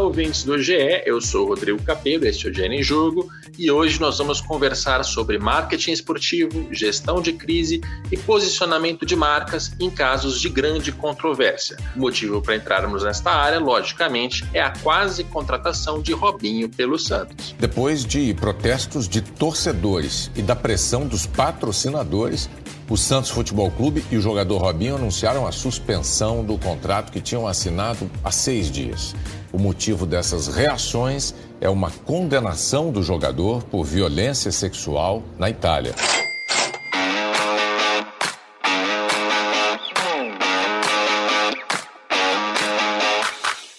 ouvintes do GE, eu sou o Rodrigo Capello, este é o GE em Jogo, e hoje nós vamos conversar sobre marketing esportivo, gestão de crise e posicionamento de marcas em casos de grande controvérsia. O motivo para entrarmos nesta área, logicamente, é a quase contratação de Robinho pelo Santos. Depois de protestos de torcedores e da pressão dos patrocinadores, o Santos Futebol Clube e o jogador Robinho anunciaram a suspensão do contrato que tinham assinado há seis dias. O motivo dessas reações é uma condenação do jogador por violência sexual na Itália.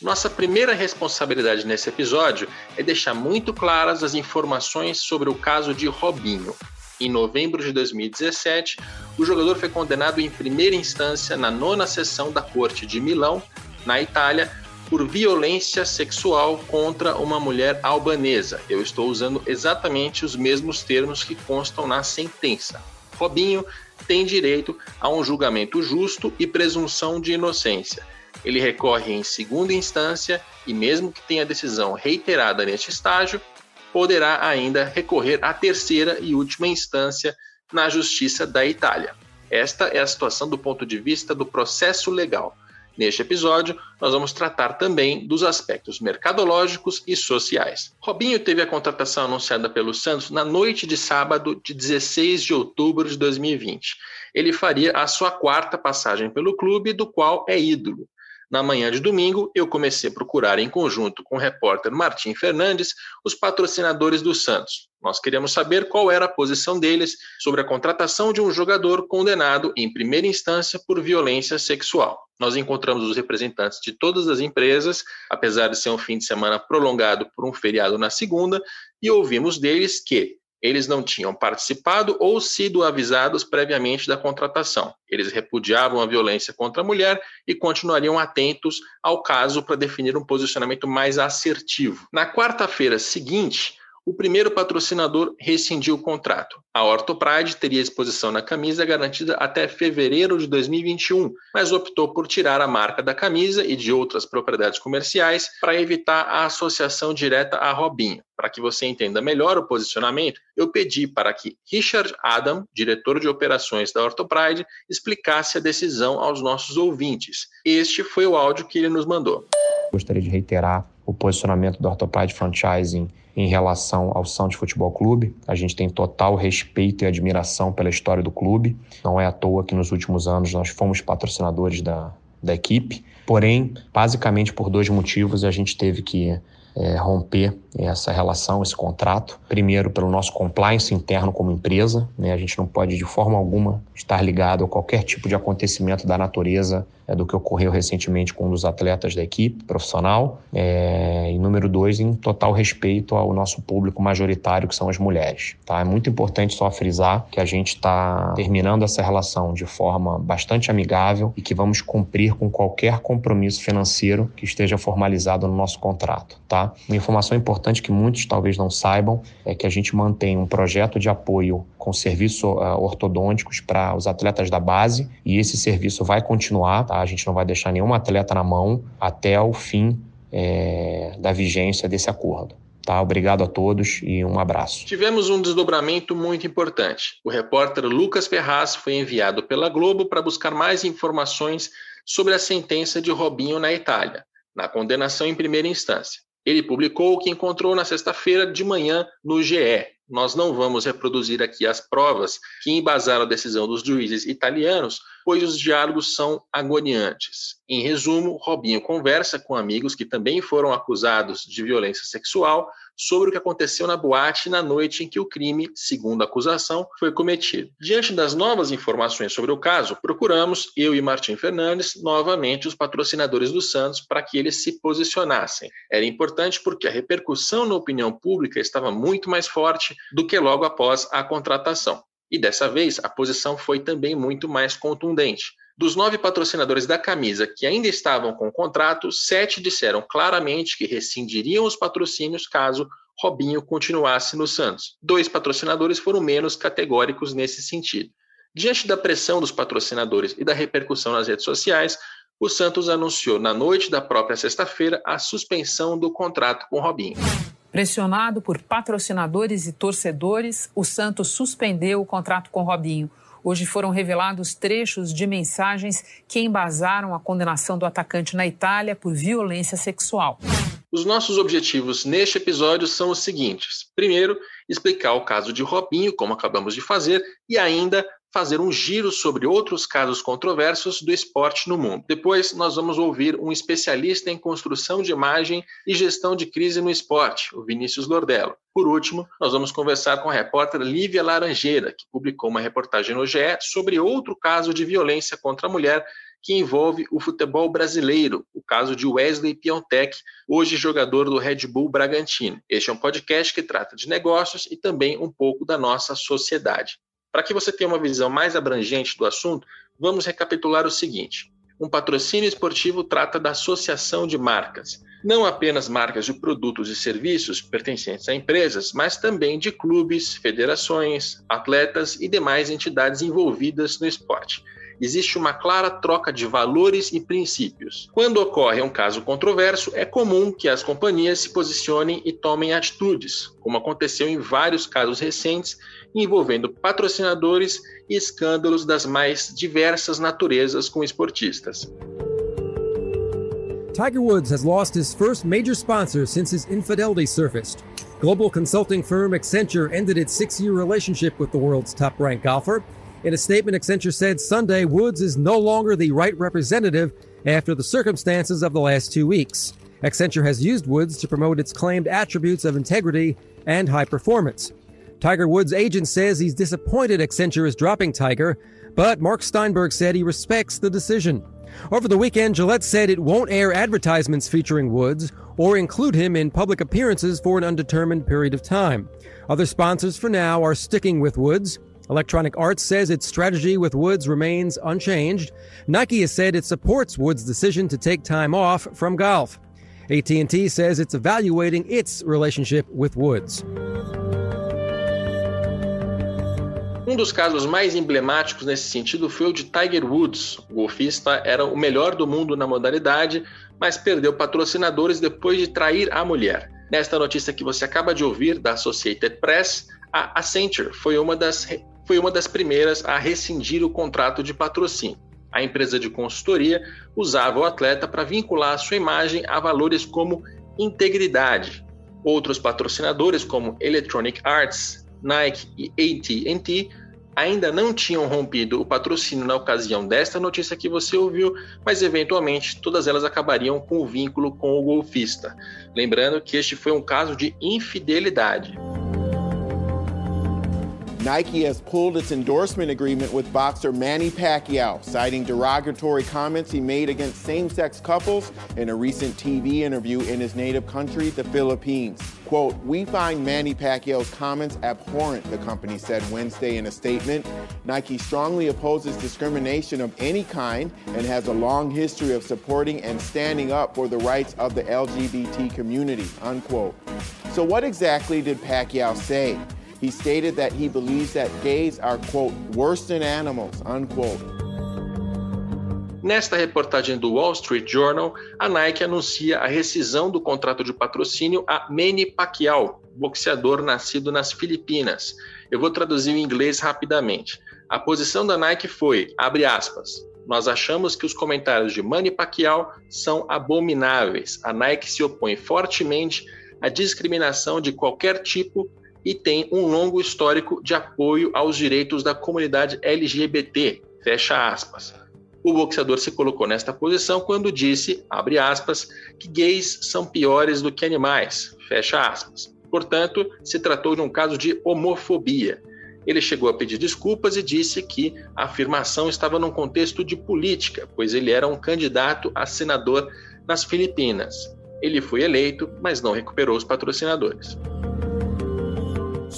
Nossa primeira responsabilidade nesse episódio é deixar muito claras as informações sobre o caso de Robinho. Em novembro de 2017, o jogador foi condenado em primeira instância na nona sessão da Corte de Milão, na Itália, por violência sexual contra uma mulher albanesa. Eu estou usando exatamente os mesmos termos que constam na sentença. Robinho tem direito a um julgamento justo e presunção de inocência. Ele recorre em segunda instância e, mesmo que tenha decisão reiterada neste estágio, poderá ainda recorrer à terceira e última instância na Justiça da Itália. Esta é a situação do ponto de vista do processo legal. Neste episódio, nós vamos tratar também dos aspectos mercadológicos e sociais. Robinho teve a contratação anunciada pelo Santos na noite de sábado de 16 de outubro de 2020. Ele faria a sua quarta passagem pelo clube, do qual é ídolo. Na manhã de domingo, eu comecei a procurar em conjunto com o repórter Martim Fernandes os patrocinadores do Santos. Nós queríamos saber qual era a posição deles sobre a contratação de um jogador condenado em primeira instância por violência sexual. Nós encontramos os representantes de todas as empresas, apesar de ser um fim de semana prolongado por um feriado na segunda, e ouvimos deles que eles não tinham participado ou sido avisados previamente da contratação. Eles repudiavam a violência contra a mulher e continuariam atentos ao caso para definir um posicionamento mais assertivo. Na quarta-feira seguinte, o primeiro patrocinador rescindiu o contrato. A Orthopride teria exposição na camisa garantida até fevereiro de 2021, mas optou por tirar a marca da camisa e de outras propriedades comerciais para evitar a associação direta a Robinho. Para que você entenda melhor o posicionamento, eu pedi para que Richard Adam, diretor de operações da Orthopride, explicasse a decisão aos nossos ouvintes. Este foi o áudio que ele nos mandou. Gostaria de reiterar o posicionamento da Orthopride Franchising em relação ao Santos Futebol Clube. A gente tem total respeito e admiração pela história do clube. Não é à toa que nos últimos anos nós fomos patrocinadores da, da equipe. Porém, basicamente por dois motivos, a gente teve que é, romper essa relação, esse contrato. Primeiro, pelo nosso compliance interno como empresa, né? a gente não pode de forma alguma estar ligado a qualquer tipo de acontecimento da natureza é, do que ocorreu recentemente com um dos atletas da equipe profissional. É, e número dois, em total respeito ao nosso público majoritário, que são as mulheres. Tá? É muito importante só frisar que a gente está terminando essa relação de forma bastante amigável e que vamos cumprir com qualquer compromisso financeiro que esteja formalizado no nosso contrato. Tá? Uma informação importante que muitos talvez não saibam é que a gente mantém um projeto de apoio com serviços uh, ortodônticos para os atletas da base e esse serviço vai continuar, tá? A gente não vai deixar nenhum atleta na mão até o fim é, da vigência desse acordo. Tá, obrigado a todos e um abraço. Tivemos um desdobramento muito importante. O repórter Lucas Ferraz foi enviado pela Globo para buscar mais informações sobre a sentença de Robinho na Itália, na condenação em primeira instância. Ele publicou o que encontrou na sexta-feira de manhã no GE. Nós não vamos reproduzir aqui as provas que embasaram a decisão dos juízes italianos, pois os diálogos são agoniantes. Em resumo, Robinho conversa com amigos que também foram acusados de violência sexual sobre o que aconteceu na boate na noite em que o crime, segundo a acusação, foi cometido. Diante das novas informações sobre o caso, procuramos, eu e Martim Fernandes, novamente os patrocinadores do Santos para que eles se posicionassem. Era importante porque a repercussão na opinião pública estava muito mais forte do que logo após a contratação. E dessa vez, a posição foi também muito mais contundente. Dos nove patrocinadores da camisa que ainda estavam com o contrato, sete disseram claramente que rescindiriam os patrocínios caso Robinho continuasse no Santos. Dois patrocinadores foram menos categóricos nesse sentido. Diante da pressão dos patrocinadores e da repercussão nas redes sociais, o Santos anunciou na noite da própria sexta-feira a suspensão do contrato com Robinho. Pressionado por patrocinadores e torcedores, o Santos suspendeu o contrato com Robinho. Hoje foram revelados trechos de mensagens que embasaram a condenação do atacante na Itália por violência sexual. Os nossos objetivos neste episódio são os seguintes: primeiro, explicar o caso de Robinho, como acabamos de fazer, e ainda fazer um giro sobre outros casos controversos do esporte no mundo. Depois, nós vamos ouvir um especialista em construção de imagem e gestão de crise no esporte, o Vinícius Lordello. Por último, nós vamos conversar com a repórter Lívia Laranjeira, que publicou uma reportagem no GE sobre outro caso de violência contra a mulher que envolve o futebol brasileiro, o caso de Wesley Piontek, hoje jogador do Red Bull Bragantino. Este é um podcast que trata de negócios e também um pouco da nossa sociedade. Para que você tenha uma visão mais abrangente do assunto, vamos recapitular o seguinte: um patrocínio esportivo trata da associação de marcas, não apenas marcas de produtos e serviços pertencentes a empresas, mas também de clubes, federações, atletas e demais entidades envolvidas no esporte. Existe uma clara troca de valores e princípios. Quando ocorre um caso controverso, é comum que as companhias se posicionem e tomem atitudes, como aconteceu em vários casos recentes envolvendo patrocinadores e escândalos das mais diversas naturezas com esportistas. Tiger Woods has lost his first major sponsor since his infidelity surfaced. Global consulting firm Accenture ended its six year relationship with the world's top ranked golfer. In a statement, Accenture said Sunday Woods is no longer the right representative after the circumstances of the last two weeks. Accenture has used Woods to promote its claimed attributes of integrity and high performance. Tiger Woods' agent says he's disappointed Accenture is dropping Tiger, but Mark Steinberg said he respects the decision. Over the weekend, Gillette said it won't air advertisements featuring Woods or include him in public appearances for an undetermined period of time. Other sponsors for now are sticking with Woods. Electronic Arts says its strategy with Woods remains unchanged. Nike has said it supports Woods' decision to take time off from golf. AT&T says it's evaluating its relationship with Woods. Um dos casos mais emblemáticos nesse sentido foi o de Tiger Woods. O golfista era o melhor do mundo na modalidade, mas perdeu patrocinadores depois de trair a mulher. Nesta notícia que você acaba de ouvir da Associated Press, a Accenture foi uma das foi uma das primeiras a rescindir o contrato de patrocínio. A empresa de consultoria usava o atleta para vincular sua imagem a valores como integridade. Outros patrocinadores, como Electronic Arts, Nike e AT&T, ainda não tinham rompido o patrocínio na ocasião desta notícia que você ouviu, mas eventualmente todas elas acabariam com o vínculo com o golfista. Lembrando que este foi um caso de infidelidade. Nike has pulled its endorsement agreement with boxer Manny Pacquiao, citing derogatory comments he made against same sex couples in a recent TV interview in his native country, the Philippines. Quote, We find Manny Pacquiao's comments abhorrent, the company said Wednesday in a statement. Nike strongly opposes discrimination of any kind and has a long history of supporting and standing up for the rights of the LGBT community, unquote. So, what exactly did Pacquiao say? He stated that he believes that gays are, quote, worse than animals, unquote. Nesta reportagem do Wall Street Journal, a Nike anuncia a rescisão do contrato de patrocínio a Manny Pacquiao, boxeador nascido nas Filipinas. Eu vou traduzir em inglês rapidamente. A posição da Nike foi, abre aspas, nós achamos que os comentários de Manny Pacquiao são abomináveis. A Nike se opõe fortemente à discriminação de qualquer tipo e tem um longo histórico de apoio aos direitos da comunidade LGBT. Fecha aspas. O boxeador se colocou nesta posição quando disse, abre aspas, que gays são piores do que animais. Fecha aspas. Portanto, se tratou de um caso de homofobia. Ele chegou a pedir desculpas e disse que a afirmação estava num contexto de política, pois ele era um candidato a senador nas Filipinas. Ele foi eleito, mas não recuperou os patrocinadores.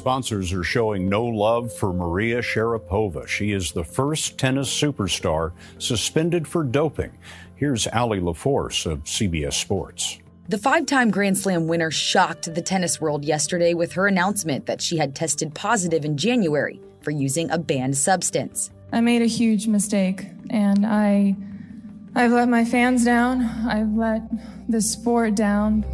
Sponsors are showing no love for Maria Sharapova. She is the first tennis superstar suspended for doping. Here's Ali LaForce of CBS Sports. The five time Grand Slam winner shocked the tennis world yesterday with her announcement that she had tested positive in January for using a banned substance. I made a huge mistake, and I I've let my fans down. I've let the sport down.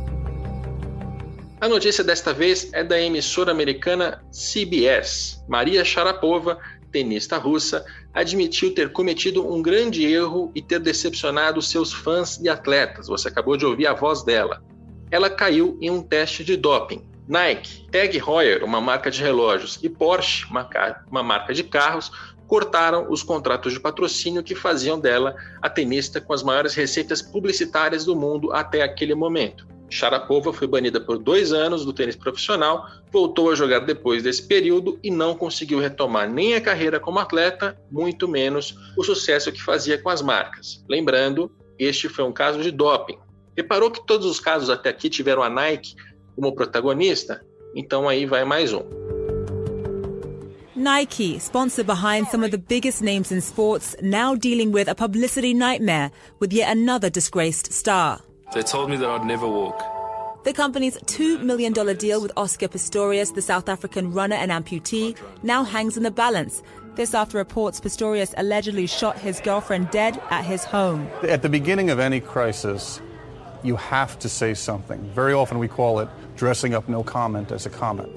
A notícia desta vez é da emissora americana CBS. Maria Sharapova, tenista russa, admitiu ter cometido um grande erro e ter decepcionado seus fãs e atletas. Você acabou de ouvir a voz dela. Ela caiu em um teste de doping. Nike, Tag Heuer, uma marca de relógios, e Porsche, uma marca de carros, cortaram os contratos de patrocínio que faziam dela a tenista com as maiores receitas publicitárias do mundo até aquele momento. Sharapova foi banida por dois anos do tênis profissional, voltou a jogar depois desse período e não conseguiu retomar nem a carreira como atleta, muito menos o sucesso que fazia com as marcas. Lembrando, este foi um caso de doping. Reparou que todos os casos até aqui tiveram a Nike como protagonista? Então aí vai mais um. Nike, sponsor behind some of the biggest names in sports, now dealing with a publicity nightmare with yet another disgraced star. They told me that I'd never walk. The company's $2 million deal with Oscar Pistorius, the South African runner and amputee, now hangs in the balance. This after reports Pistorius allegedly shot his girlfriend dead at his home. At the beginning of any crisis, you have to say something. Very often we call it dressing up no comment as a comment.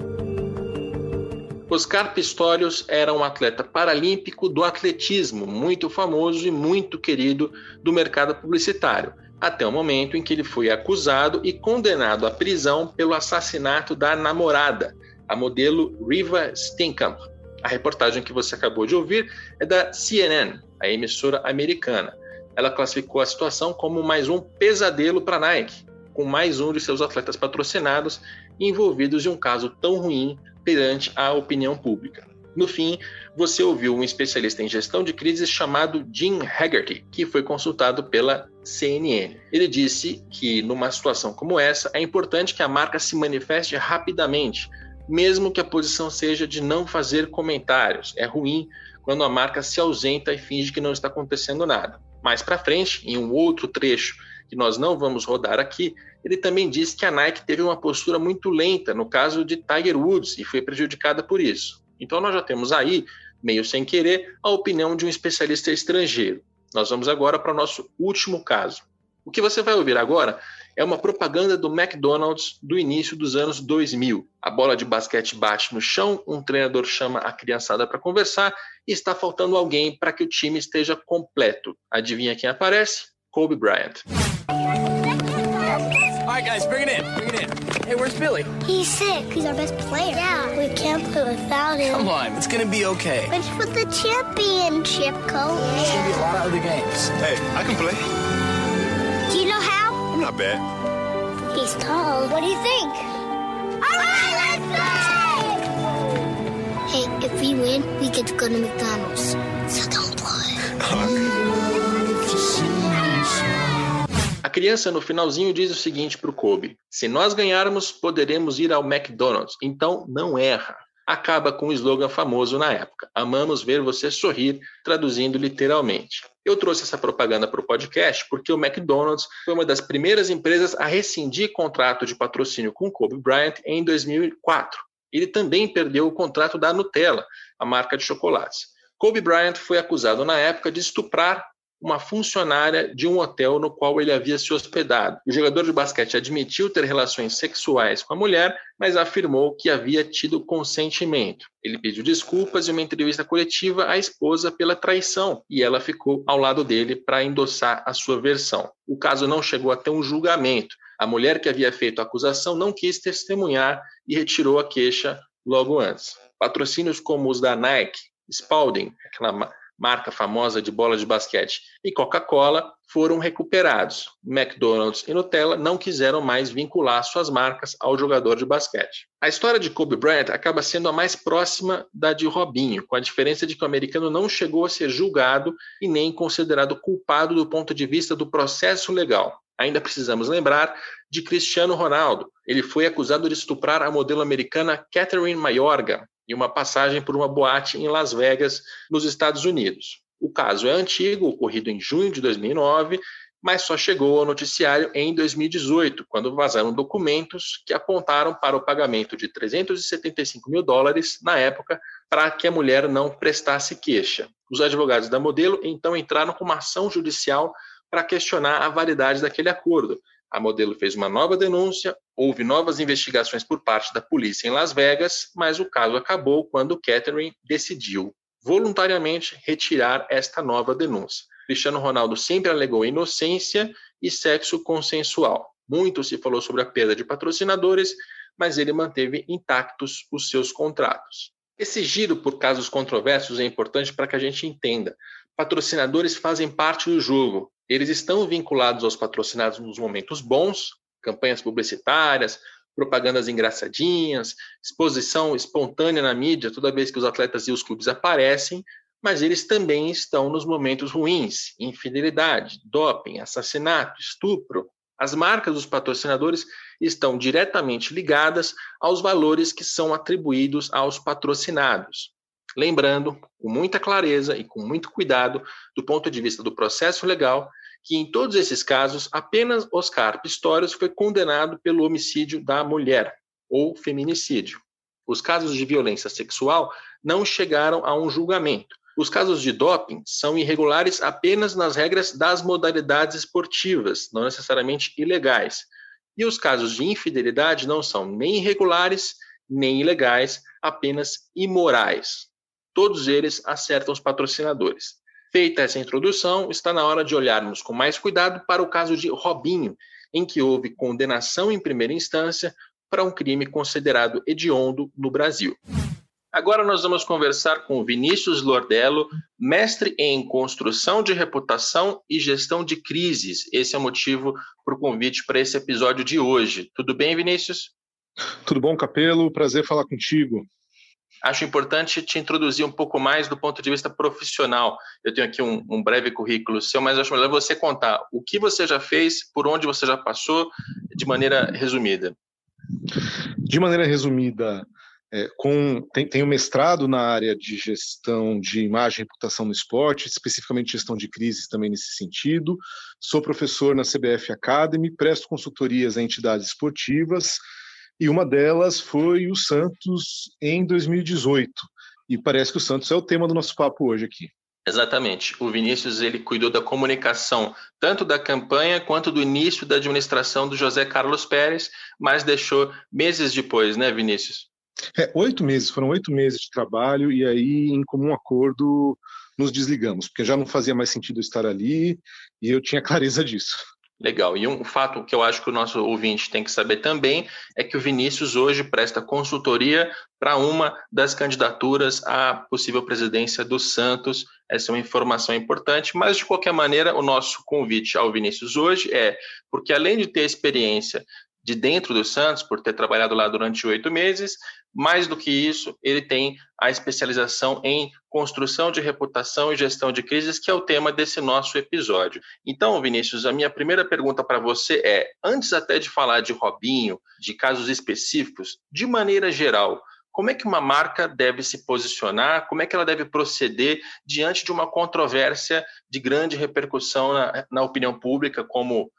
Oscar Pistorius era um atleta paralímpico do atletismo, muito famoso e muito querido do mercado publicitário até o momento em que ele foi acusado e condenado à prisão pelo assassinato da namorada, a modelo Riva Steenkamp. A reportagem que você acabou de ouvir é da CNN, a emissora americana. Ela classificou a situação como mais um pesadelo para a Nike, com mais um de seus atletas patrocinados envolvidos em um caso tão ruim perante a opinião pública. No fim, você ouviu um especialista em gestão de crises chamado Jim Haggerty, que foi consultado pela CNN. Ele disse que numa situação como essa é importante que a marca se manifeste rapidamente, mesmo que a posição seja de não fazer comentários. É ruim quando a marca se ausenta e finge que não está acontecendo nada. Mais para frente, em um outro trecho que nós não vamos rodar aqui, ele também disse que a Nike teve uma postura muito lenta no caso de Tiger Woods e foi prejudicada por isso. Então, nós já temos aí, meio sem querer, a opinião de um especialista estrangeiro. Nós vamos agora para o nosso último caso. O que você vai ouvir agora é uma propaganda do McDonald's do início dos anos 2000. A bola de basquete bate no chão, um treinador chama a criançada para conversar e está faltando alguém para que o time esteja completo. Adivinha quem aparece? Kobe Bryant. All right, guys, bring it in. Bring it in. Hey, where's Billy? He's sick. He's our best player. Yeah, we can't play without him. Come on, it's gonna be okay. But for the championship, coach. There's gonna be a lot of other games. Hey, I can play. Do you know how? I'm not bad. He's tall. What do you think? All right, let's play! Hey, if we win, we get to go to McDonald's. So don't play. Criança no finalzinho diz o seguinte para o Kobe: se nós ganharmos, poderemos ir ao McDonald's. Então não erra. Acaba com um slogan famoso na época: Amamos ver você sorrir, traduzindo literalmente. Eu trouxe essa propaganda para o podcast porque o McDonald's foi uma das primeiras empresas a rescindir contrato de patrocínio com Kobe Bryant em 2004. Ele também perdeu o contrato da Nutella, a marca de chocolates. Kobe Bryant foi acusado na época de estuprar uma funcionária de um hotel no qual ele havia se hospedado. O jogador de basquete admitiu ter relações sexuais com a mulher, mas afirmou que havia tido consentimento. Ele pediu desculpas em uma entrevista coletiva à esposa pela traição e ela ficou ao lado dele para endossar a sua versão. O caso não chegou até um julgamento. A mulher que havia feito a acusação não quis testemunhar e retirou a queixa logo antes. Patrocínios como os da Nike, Spalding, aquela marca famosa de bola de basquete, e Coca-Cola foram recuperados. McDonald's e Nutella não quiseram mais vincular suas marcas ao jogador de basquete. A história de Kobe Bryant acaba sendo a mais próxima da de Robinho, com a diferença de que o americano não chegou a ser julgado e nem considerado culpado do ponto de vista do processo legal. Ainda precisamos lembrar de Cristiano Ronaldo. Ele foi acusado de estuprar a modelo americana Catherine Mayorga, em uma passagem por uma boate em Las Vegas, nos Estados Unidos. O caso é antigo, ocorrido em junho de 2009, mas só chegou ao noticiário em 2018, quando vazaram documentos que apontaram para o pagamento de 375 mil dólares na época para que a mulher não prestasse queixa. Os advogados da modelo então entraram com uma ação judicial para questionar a validade daquele acordo. A modelo fez uma nova denúncia, houve novas investigações por parte da polícia em Las Vegas, mas o caso acabou quando Catherine decidiu voluntariamente retirar esta nova denúncia. Cristiano Ronaldo sempre alegou inocência e sexo consensual. Muito se falou sobre a perda de patrocinadores, mas ele manteve intactos os seus contratos. Esse giro por casos controversos é importante para que a gente entenda. Patrocinadores fazem parte do jogo. Eles estão vinculados aos patrocinados nos momentos bons, campanhas publicitárias, propagandas engraçadinhas, exposição espontânea na mídia toda vez que os atletas e os clubes aparecem, mas eles também estão nos momentos ruins, infidelidade, doping, assassinato, estupro. As marcas dos patrocinadores estão diretamente ligadas aos valores que são atribuídos aos patrocinados. Lembrando, com muita clareza e com muito cuidado, do ponto de vista do processo legal, que em todos esses casos, apenas Oscar Pistorius foi condenado pelo homicídio da mulher, ou feminicídio. Os casos de violência sexual não chegaram a um julgamento, os casos de doping são irregulares apenas nas regras das modalidades esportivas, não necessariamente ilegais. E os casos de infidelidade não são nem irregulares, nem ilegais, apenas imorais. Todos eles acertam os patrocinadores. Feita essa introdução, está na hora de olharmos com mais cuidado para o caso de Robinho, em que houve condenação em primeira instância para um crime considerado hediondo no Brasil. Agora nós vamos conversar com Vinícius Lordello, mestre em construção de reputação e gestão de crises. Esse é o motivo para o convite para esse episódio de hoje. Tudo bem, Vinícius? Tudo bom, Capelo? Prazer falar contigo. Acho importante te introduzir um pouco mais do ponto de vista profissional. Eu tenho aqui um, um breve currículo seu, mas acho melhor você contar o que você já fez, por onde você já passou, de maneira resumida. De maneira resumida, é, com, tem, um mestrado na área de gestão de imagem e reputação no esporte, especificamente gestão de crises também nesse sentido. Sou professor na CBF Academy, presto consultorias a entidades esportivas, e uma delas foi o Santos em 2018. E parece que o Santos é o tema do nosso papo hoje aqui. Exatamente. O Vinícius ele cuidou da comunicação tanto da campanha quanto do início da administração do José Carlos Pérez, mas deixou meses depois, né, Vinícius? É, oito meses, foram oito meses de trabalho, e aí, em comum acordo, nos desligamos, porque já não fazia mais sentido estar ali e eu tinha clareza disso. Legal. E um fato que eu acho que o nosso ouvinte tem que saber também é que o Vinícius hoje presta consultoria para uma das candidaturas à possível presidência do Santos. Essa é uma informação importante, mas de qualquer maneira, o nosso convite ao Vinícius hoje é porque além de ter experiência de dentro do Santos, por ter trabalhado lá durante oito meses. Mais do que isso, ele tem a especialização em construção de reputação e gestão de crises, que é o tema desse nosso episódio. Então, Vinícius, a minha primeira pergunta para você é: antes até de falar de Robinho, de casos específicos, de maneira geral, como é que uma marca deve se posicionar, como é que ela deve proceder diante de uma controvérsia de grande repercussão na, na opinião pública, como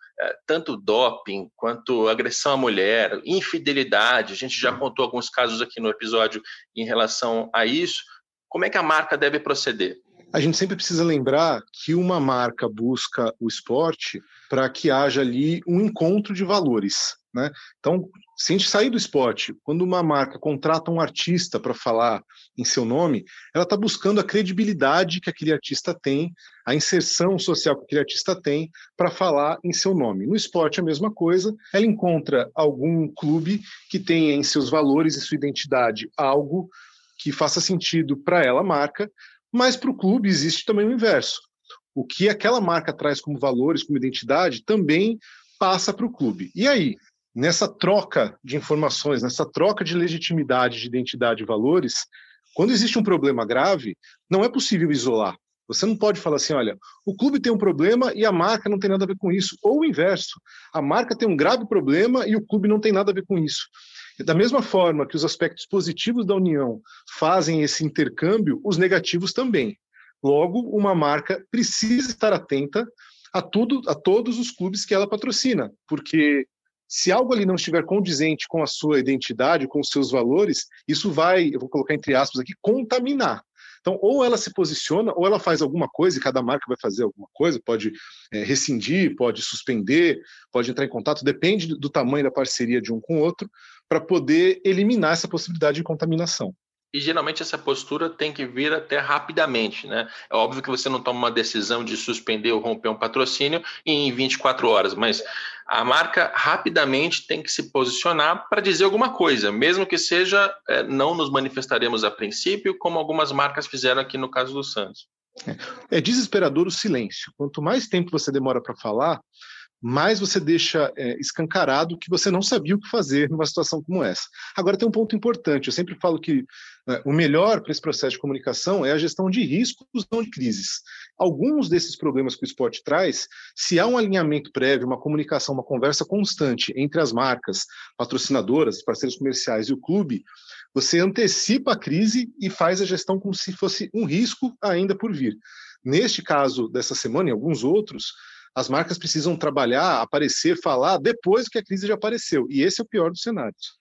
tanto doping quanto agressão à mulher, infidelidade. A gente já uhum. contou alguns casos aqui no episódio em relação a isso. Como é que a marca deve proceder? A gente sempre precisa lembrar que uma marca busca o esporte para que haja ali um encontro de valores. Né? Então, se a gente sair do esporte, quando uma marca contrata um artista para falar em seu nome, ela está buscando a credibilidade que aquele artista tem, a inserção social que aquele artista tem para falar em seu nome. No esporte, a mesma coisa, ela encontra algum clube que tenha em seus valores e sua identidade algo que faça sentido para ela, marca, mas para o clube existe também o inverso. O que aquela marca traz como valores, como identidade, também passa para o clube. E aí, nessa troca de informações, nessa troca de legitimidade, de identidade e valores, quando existe um problema grave, não é possível isolar. Você não pode falar assim, olha, o clube tem um problema e a marca não tem nada a ver com isso. Ou o inverso, a marca tem um grave problema e o clube não tem nada a ver com isso. Da mesma forma que os aspectos positivos da união fazem esse intercâmbio, os negativos também. Logo, uma marca precisa estar atenta a tudo, a todos os clubes que ela patrocina, porque se algo ali não estiver condizente com a sua identidade, com os seus valores, isso vai, eu vou colocar entre aspas aqui, contaminar. Então, ou ela se posiciona, ou ela faz alguma coisa, e cada marca vai fazer alguma coisa, pode é, rescindir, pode suspender, pode entrar em contato, depende do tamanho da parceria de um com o outro, para poder eliminar essa possibilidade de contaminação. E geralmente essa postura tem que vir até rapidamente, né? É óbvio que você não toma uma decisão de suspender ou romper um patrocínio em 24 horas, mas a marca rapidamente tem que se posicionar para dizer alguma coisa, mesmo que seja é, não nos manifestaremos a princípio, como algumas marcas fizeram aqui no caso do Santos. É, é desesperador o silêncio. Quanto mais tempo você demora para falar, mais você deixa é, escancarado que você não sabia o que fazer numa situação como essa. Agora tem um ponto importante. Eu sempre falo que é, o melhor para esse processo de comunicação é a gestão de riscos, não de crises. Alguns desses problemas que o esporte traz, se há um alinhamento prévio, uma comunicação, uma conversa constante entre as marcas, patrocinadoras, parceiros comerciais e o clube, você antecipa a crise e faz a gestão como se fosse um risco ainda por vir. Neste caso dessa semana e alguns outros, as marcas precisam trabalhar, aparecer, falar depois que a crise já apareceu. E esse é o pior dos cenários.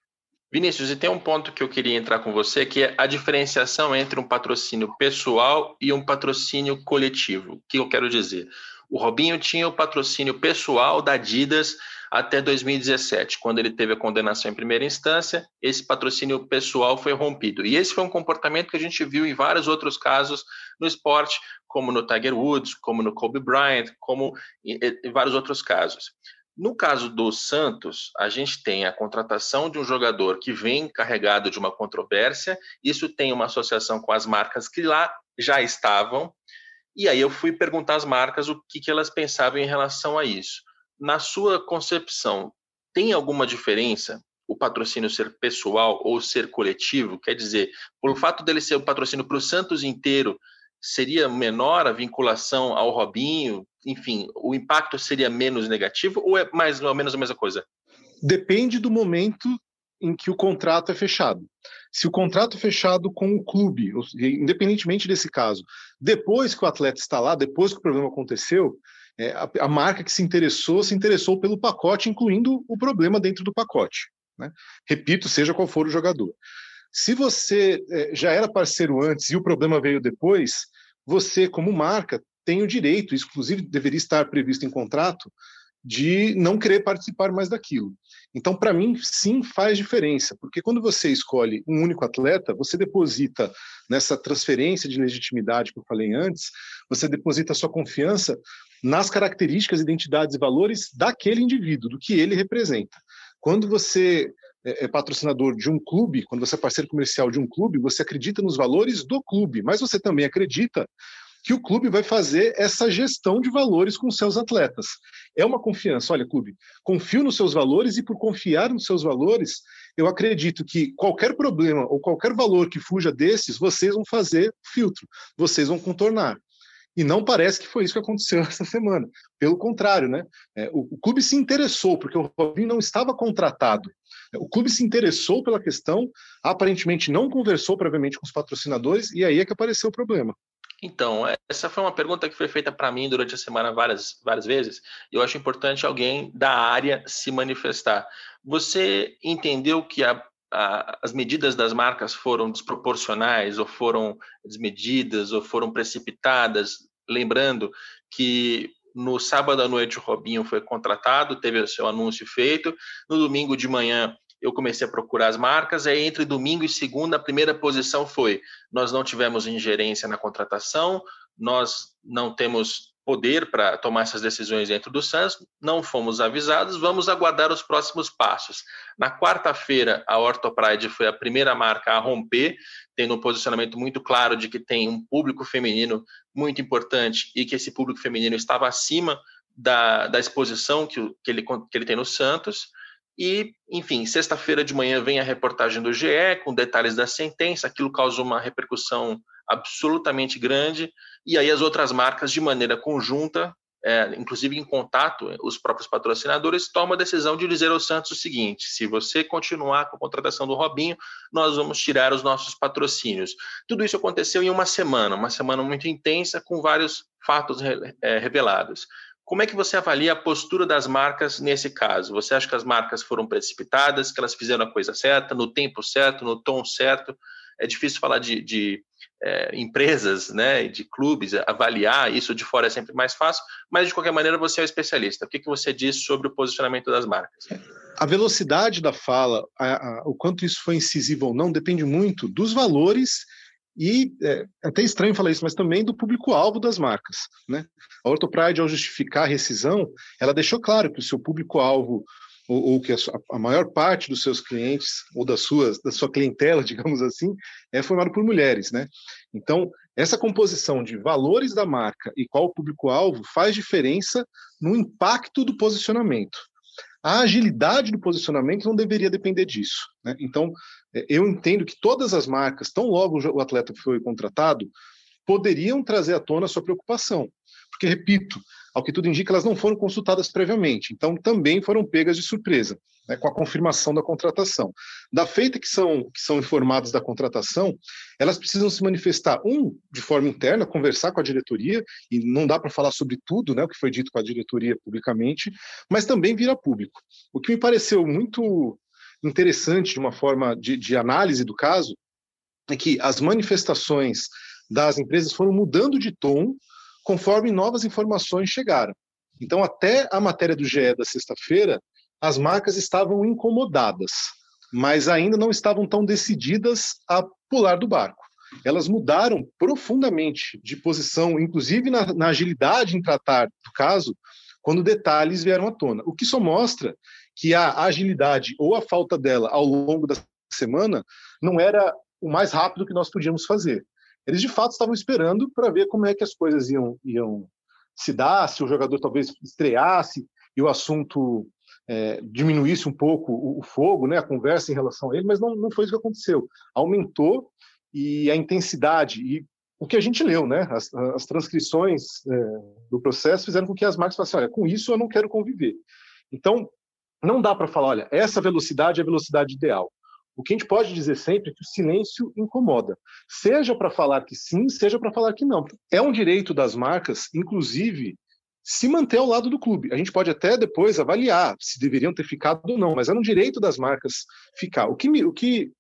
Vinícius, e tem um ponto que eu queria entrar com você, que é a diferenciação entre um patrocínio pessoal e um patrocínio coletivo. O que eu quero dizer? O Robinho tinha o patrocínio pessoal da Adidas até 2017, quando ele teve a condenação em primeira instância, esse patrocínio pessoal foi rompido. E esse foi um comportamento que a gente viu em vários outros casos no esporte, como no Tiger Woods, como no Kobe Bryant, como em, em vários outros casos. No caso do Santos, a gente tem a contratação de um jogador que vem carregado de uma controvérsia, isso tem uma associação com as marcas que lá já estavam, e aí eu fui perguntar às marcas o que, que elas pensavam em relação a isso. Na sua concepção, tem alguma diferença o patrocínio ser pessoal ou ser coletivo? Quer dizer, pelo fato dele ser um patrocínio para o Santos inteiro, seria menor a vinculação ao Robinho? Enfim, o impacto seria menos negativo ou é mais ou menos a mesma coisa? Depende do momento em que o contrato é fechado. Se o contrato é fechado com o clube, independentemente desse caso, depois que o atleta está lá, depois que o problema aconteceu, é, a, a, marca que se interessou se interessou pelo pacote, incluindo o problema dentro do pacote. Né? Repito, seja qual for o jogador. Se você é, já era parceiro antes e o problema veio depois, você, como marca, tem o direito, isso inclusive deveria estar previsto em contrato, de não querer participar mais daquilo. Então, para mim, sim, faz diferença, porque quando você escolhe um único atleta, você deposita nessa transferência de legitimidade que eu falei antes, você deposita a sua confiança nas características, identidades e valores daquele indivíduo, do que ele representa. Quando você é, é, patrocinador de um clube, quando você é parceiro comercial de um clube, você acredita nos valores do clube, mas você também acredita que o clube vai fazer essa gestão de valores com seus atletas. É uma confiança. Olha, clube, confio nos seus valores e por confiar nos seus valores, eu acredito que qualquer problema ou qualquer valor que fuja desses, vocês vão fazer filtro, vocês vão contornar. E não parece que foi isso que aconteceu essa semana. Pelo contrário, né? É, o, o, clube se interessou, porque o Robinho não estava contratado. O clube se interessou pela questão, aparentemente não conversou previamente com os patrocinadores, e aí é que apareceu o problema. Então, essa foi uma pergunta que foi feita para mim durante a semana várias, várias vezes. E eu acho importante alguém da área se manifestar. Você entendeu que a, a, as medidas das marcas foram desproporcionais, ou foram desmedidas, ou foram precipitadas? Lembrando que no sábado à noite o Robinho foi contratado, teve o seu anúncio feito. No domingo de manhã eu comecei a procurar as marcas, aí entre domingo e segunda, a primeira posição foi: nós não tivemos ingerência na contratação, nós não temos poder para tomar essas decisões dentro do Santos, não fomos avisados, vamos aguardar os próximos passos. Na quarta-feira, a Orthopride foi a primeira marca a romper, tendo um posicionamento muito claro de que tem um público feminino muito importante e que esse público feminino estava acima da, da exposição que, que, ele, que ele tem no Santos. E, enfim, sexta-feira de manhã vem a reportagem do GE com detalhes da sentença, aquilo causou uma repercussão absolutamente grande, e aí as outras marcas, de maneira conjunta, é, inclusive em contato, os próprios patrocinadores, tomam a decisão de dizer ao Santos o seguinte: se você continuar com a contratação do Robinho, nós vamos tirar os nossos patrocínios. Tudo isso aconteceu em uma semana, uma semana muito intensa, com vários fatos é, revelados. Como é que você avalia a postura das marcas nesse caso? Você acha que as marcas foram precipitadas, que elas fizeram a coisa certa, no tempo certo, no tom certo? É difícil falar de, de é, empresas, né, de clubes, avaliar isso de fora é sempre mais fácil, mas de qualquer maneira você é o especialista. O que, que você diz sobre o posicionamento das marcas? A velocidade da fala, a, a, o quanto isso foi incisivo ou não, depende muito dos valores e é, é até estranho falar isso, mas também do público-alvo das marcas. Né? A Orthopride, ao justificar a rescisão, ela deixou claro que o seu público-alvo ou, ou, que a, a, maior parte dos seus clientes ou das suas da sua clientela, digamos assim, é formado por mulheres, né? Então essa composição de valores da marca e qual o público-alvo faz diferença no impacto do posicionamento. A agilidade do posicionamento não deveria depender disso. Né? Então, eu entendo que todas as marcas, tão logo o atleta foi contratado, poderiam trazer à tona a sua preocupação. Porque, repito, ao que tudo indica, elas não foram consultadas previamente, então também foram pegas de surpresa, né, com a confirmação da contratação. Da feita que são, que são informadas da contratação, elas precisam se manifestar, um, de forma interna, conversar com a diretoria, e não dá para falar sobre tudo, né, o que foi dito com a diretoria publicamente, mas também vir a público. O que me pareceu muito interessante de uma forma de, de análise do caso é que as manifestações das empresas foram mudando de tom conforme novas informações chegaram. Então, até a matéria do GE da sexta-feira, as marcas estavam incomodadas, mas ainda não estavam tão decididas a pular do barco. Elas mudaram profundamente de posição, inclusive na, na agilidade em tratar do caso, quando detalhes vieram à tona. O que só mostra que a agilidade ou a falta dela ao longo da semana não era o mais rápido que nós podíamos fazer. Eles de fato estavam esperando para ver como é que as coisas iam, iam se dar, se o jogador talvez estreasse e o assunto é, diminuísse um pouco o, o, fogo, né, a conversa em relação a ele, mas não, não foi isso que aconteceu. Aumentou e a intensidade e o que a gente leu, né, as, as transcrições é, do processo fizeram com que as marcas falassem, olha, com isso eu não quero conviver. Então, não dá para falar, olha, essa velocidade é a velocidade ideal. O que a gente pode dizer sempre é que o silêncio incomoda, seja para falar que sim, seja para falar que não. É um direito das marcas, inclusive, se manter ao lado do clube. A gente pode até depois avaliar se deveriam ter ficado ou não, mas é um direito das marcas ficar. O que me, o que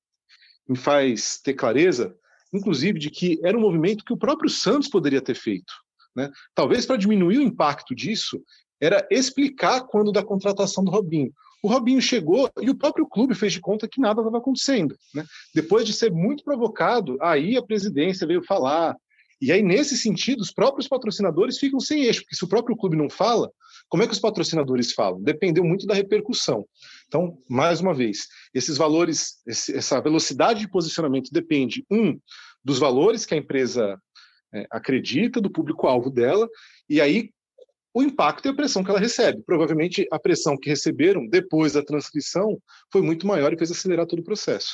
me faz ter clareza, inclusive, de que era um movimento que o próprio Santos poderia ter feito. Né? Talvez para diminuir o impacto disso, era explicar quando da contratação do Robinho. O Robinho chegou e o próprio clube fez de conta que nada estava acontecendo. Né? Depois de ser muito provocado, aí a presidência veio falar. E aí, nesse sentido, os próprios patrocinadores ficam sem eixo, porque se o próprio clube não fala, como é que os patrocinadores falam? Dependeu muito da repercussão. Então, mais uma vez, esses valores, essa velocidade de posicionamento depende, um, dos valores que a empresa é, acredita, do público-alvo dela, e aí o impacto e a pressão que ela recebe. Provavelmente a pressão que receberam depois da transcrição foi muito maior e fez acelerar todo o processo.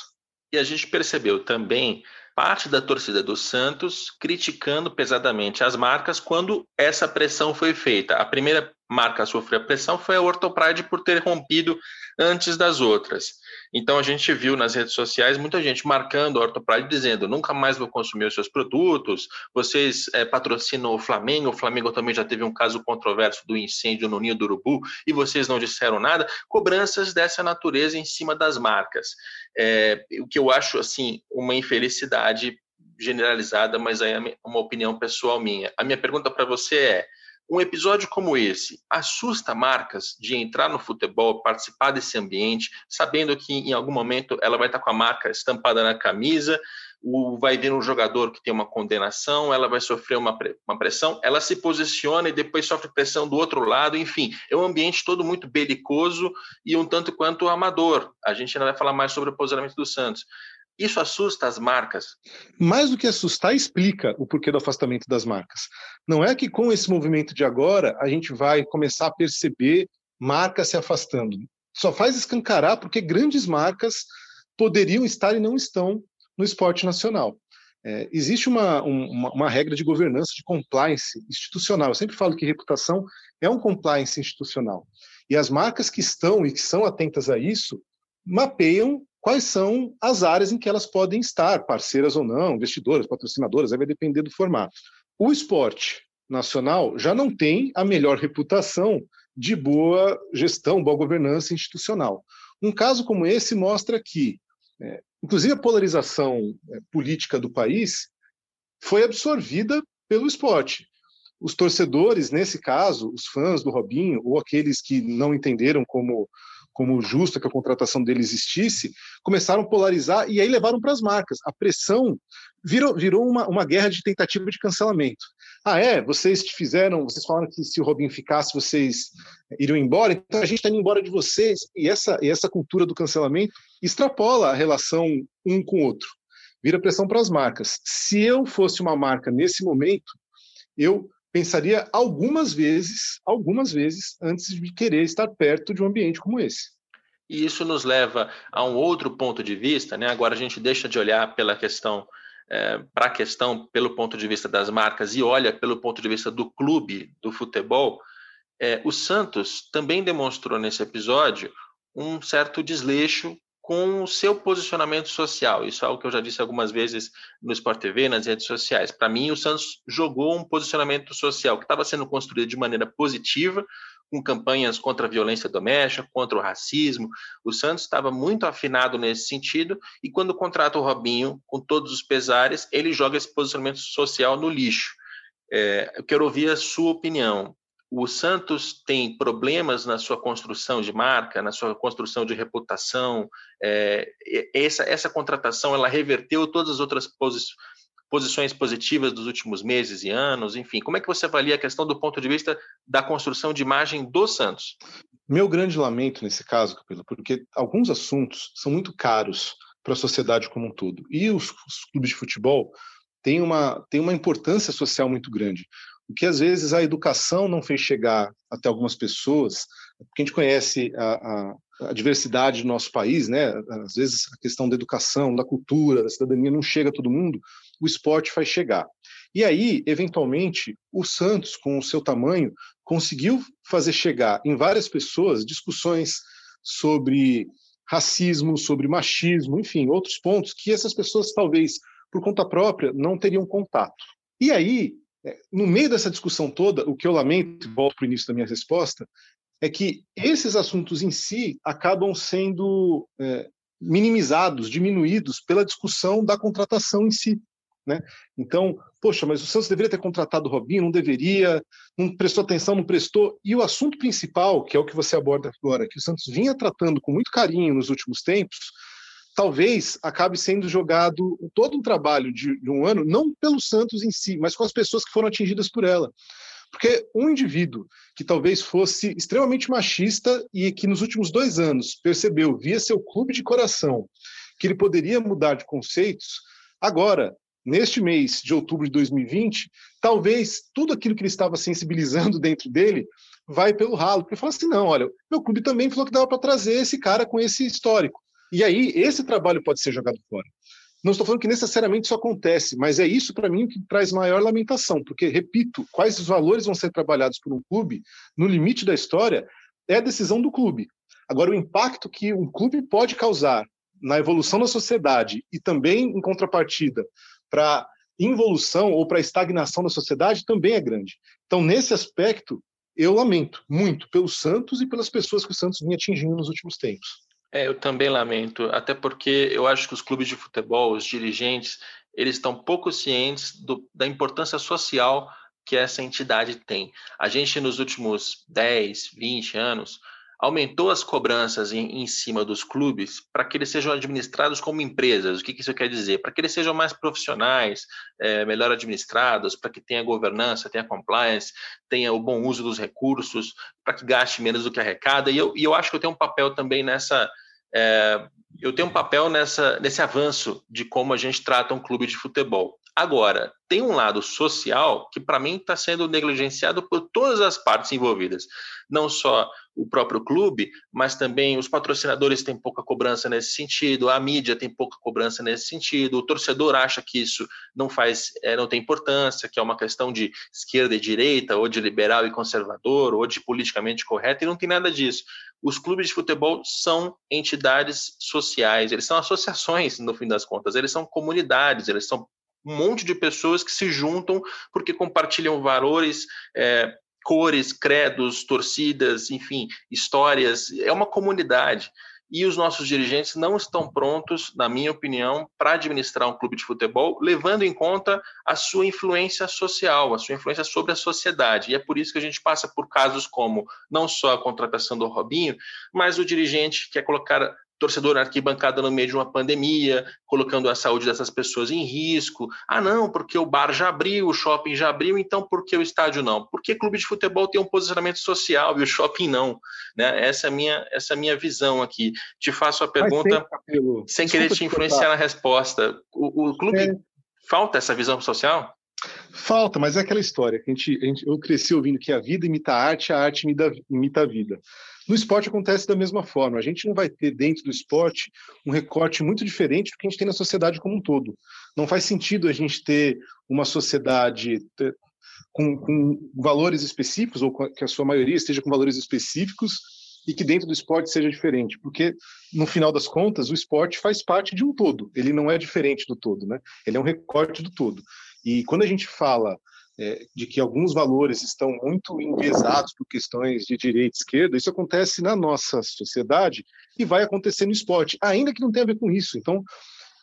E a gente percebeu também parte da torcida do Santos criticando pesadamente as marcas quando essa pressão foi feita. A primeira marca a sofrer a pressão foi a Ortopride por ter rompido antes das outras. Então a gente viu nas redes sociais muita gente marcando a Ortopride dizendo nunca mais vou consumir os seus produtos, vocês é, patrocinam o Flamengo, o Flamengo também já teve um caso controverso do incêndio no Ninho do Urubu e vocês não disseram nada, cobranças dessa natureza em cima das marcas. É, o que eu acho assim uma infelicidade generalizada, mas aí é uma opinião pessoal minha. A minha pergunta para você é um episódio como esse assusta marcas de entrar no futebol, participar desse ambiente, sabendo que em algum momento ela vai estar com a marca estampada na camisa, o, vai vir um jogador que tem uma condenação, ela vai sofrer uma, uma pressão, ela se posiciona e depois sofre pressão do outro lado, enfim, é um ambiente todo muito belicoso e um tanto quanto amador. A gente ainda vai falar mais sobre o posicionamento do Santos. Isso assusta as marcas? Mais do que assustar, explica o porquê do afastamento das marcas. Não é que com esse movimento de agora a gente vai começar a perceber marcas se afastando. Só faz escancarar porque grandes marcas poderiam estar e não estão no esporte nacional. É, existe uma, uma, uma, regra de governança, de compliance institucional. Eu sempre falo que reputação é um compliance institucional. E as marcas que estão e que são atentas a isso mapeiam quais são as áreas em que elas podem estar, parceiras ou não, investidoras, patrocinadoras, aí vai depender do formato. O esporte nacional já não tem a melhor reputação de boa gestão, boa governança institucional. Um caso como esse mostra que, é, inclusive, a polarização é, política do país foi absorvida pelo esporte. Os torcedores, nesse caso, os fãs do Robinho, ou aqueles que não entenderam como como justa que a contratação dele existisse, começaram a polarizar e aí levaram para as marcas. A pressão virou, virou uma, uma guerra de tentativa de cancelamento. Ah, é? Vocês fizeram, vocês falaram que se o Robinho ficasse, vocês iriam embora, então a gente está indo embora de vocês. E essa, e essa cultura do cancelamento extrapola a relação um com o outro. Vira pressão para as marcas. Se eu fosse uma marca nesse momento, eu pensaria algumas vezes, algumas vezes, antes de querer estar perto de um ambiente como esse. E isso nos leva a um outro ponto de vista, né? Agora a gente deixa de olhar pela questão é, para a questão pelo ponto de vista das marcas e olha pelo ponto de vista do clube do futebol. É, o Santos também demonstrou nesse episódio um certo desleixo com o seu posicionamento social. Isso é algo que eu já disse algumas vezes no Sport TV, nas redes sociais. Para mim, o Santos jogou um posicionamento social que estava sendo construído de maneira positiva, com campanhas contra a violência doméstica, contra o racismo. O Santos estava muito afinado nesse sentido e quando contrata o Robinho, com todos os pesares, ele joga esse posicionamento social no lixo. É, eu quero ouvir a sua opinião o Santos tem problemas na sua construção de marca, na sua construção de reputação. É, essa, essa contratação ela reverteu todas as outras posi posições positivas dos últimos meses e anos. Enfim, como é que você avalia a questão do ponto de vista da construção de imagem do Santos? Meu grande lamento nesse caso, Capelo, porque alguns assuntos são muito caros para a sociedade como um todo. E os, os clubes de futebol têm uma, têm uma importância social muito grande o que às vezes a educação não fez chegar até algumas pessoas, porque a gente conhece a, a, a, diversidade do nosso país, né? Às vezes a questão da educação, da cultura, da cidadania não chega a todo mundo, o esporte faz chegar. E aí, eventualmente, o Santos, com o seu tamanho, conseguiu fazer chegar em várias pessoas discussões sobre racismo, sobre machismo, enfim, outros pontos que essas pessoas talvez por conta própria não teriam contato. E aí no meio dessa discussão toda, o que eu lamento, volto para o início da minha resposta, é que esses assuntos em si acabam sendo é, minimizados, diminuídos pela discussão da contratação em si. Né? Então, poxa, mas o Santos deveria ter contratado o Robinho, não deveria, não prestou atenção, não prestou. E o assunto principal, que é o que você aborda agora, que o Santos vinha tratando com muito carinho nos últimos tempos, talvez acabe sendo jogado todo um trabalho de, de, um ano, não pelo Santos em si, mas com as pessoas que foram atingidas por ela. Porque um indivíduo que talvez fosse extremamente machista e que nos últimos dois anos percebeu, via seu clube de coração, que ele poderia mudar de conceitos, agora, neste mês de outubro de 2020, talvez tudo aquilo que ele estava sensibilizando dentro dele vai pelo ralo, porque fala assim: não, olha, meu clube também falou que dava para trazer esse cara com esse histórico. E aí, esse trabalho pode ser jogado fora. Não estou falando que necessariamente isso acontece, mas é isso para mim que traz maior lamentação, porque, repito, quais os valores vão ser trabalhados por um clube, no limite da história, é a decisão do clube. Agora, o impacto que um clube pode causar na evolução da sociedade e também, em contrapartida, para involução ou para estagnação da sociedade também é grande. Então, nesse aspecto, eu lamento muito pelos Santos e pelas pessoas que o Santos vinha atingindo nos últimos tempos. É, eu também lamento, até porque eu acho que os clubes de futebol, os dirigentes, eles estão pouco cientes do, da importância social que essa entidade tem. A gente, nos últimos 10, 20 anos, aumentou as cobranças em, em cima dos clubes para que eles sejam administrados como empresas. O que, que isso quer dizer? Para que eles sejam mais profissionais, é, melhor administrados, para que tenha governança, tenha compliance, tenha o bom uso dos recursos, para que gaste menos do que arrecada. E eu, e eu acho que eu tenho um papel também nessa. É, eu tenho um papel nessa, nesse avanço de como a gente trata um clube de futebol. Agora, tem um lado social que, para mim, está sendo negligenciado por todas as partes envolvidas. Não só o próprio clube, mas também os patrocinadores têm pouca cobrança nesse sentido, a mídia tem pouca cobrança nesse sentido, o torcedor acha que isso não faz, é, não tem importância, que é uma questão de esquerda e direita, ou de liberal e conservador, ou de politicamente correto, e não tem nada disso. Os clubes de futebol são entidades sociais, eles são associações, no fim das contas, eles são comunidades, eles são um monte de pessoas que se juntam porque compartilham valores, é, cores, credos, torcidas, enfim, histórias. É uma comunidade. e os nossos dirigentes não estão prontos, na minha opinião, para administrar um clube de futebol, levando em conta a sua influência social, a sua influência sobre a sociedade. E é por isso que a gente passa por casos como não só a contratação do Robinho, mas o dirigente quer colocar torcedor arquibancada no meio de uma pandemia, colocando a saúde dessas pessoas em risco. Ah, não, porque o bar já abriu, o shopping já abriu, então por que o estádio não? Porque clube de futebol tem um posicionamento social e o shopping não. Né? Essa, é a minha, essa é minha visão aqui. Te faço a pergunta sem querer te influenciar na resposta. O, o clube é. falta essa visão social? Falta, mas é aquela história que a gente, a gente, eu cresci ouvindo que a vida imita a arte, a arte imita, imita a vida. No esporte acontece da mesma forma. A gente não vai ter dentro do esporte um recorte muito diferente do que a gente tem na sociedade como um todo. Não faz sentido a gente ter uma sociedade com, com valores específicos, ou que a sua maioria esteja com valores específicos, e que dentro do esporte seja diferente, porque no final das contas o esporte faz parte de um todo, ele não é diferente do todo, né? Ele é um recorte do todo. E quando a gente fala é, de que alguns valores estão muito enviesados por questões de direita e esquerda, isso acontece na nossa sociedade e vai acontecer no esporte, ainda que não tenha a ver com isso. Então,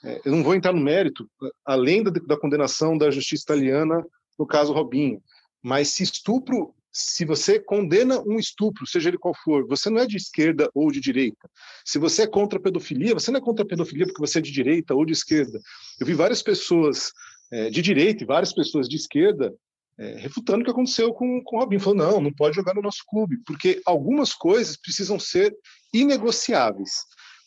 é, eu não vou entrar no mérito, além da, da condenação da justiça italiana no caso Robinho, mas se estupro se você condena um estupro, seja ele qual for, você não é de esquerda ou de direita. Se você é contra a pedofilia, você não é contra a pedofilia porque você é de direita ou de esquerda. Eu vi várias pessoas é, de direita e várias pessoas de esquerda é, refutando o que aconteceu com, com o Robinho. Falou, não, não pode jogar no nosso clube, porque algumas coisas precisam ser inegociáveis.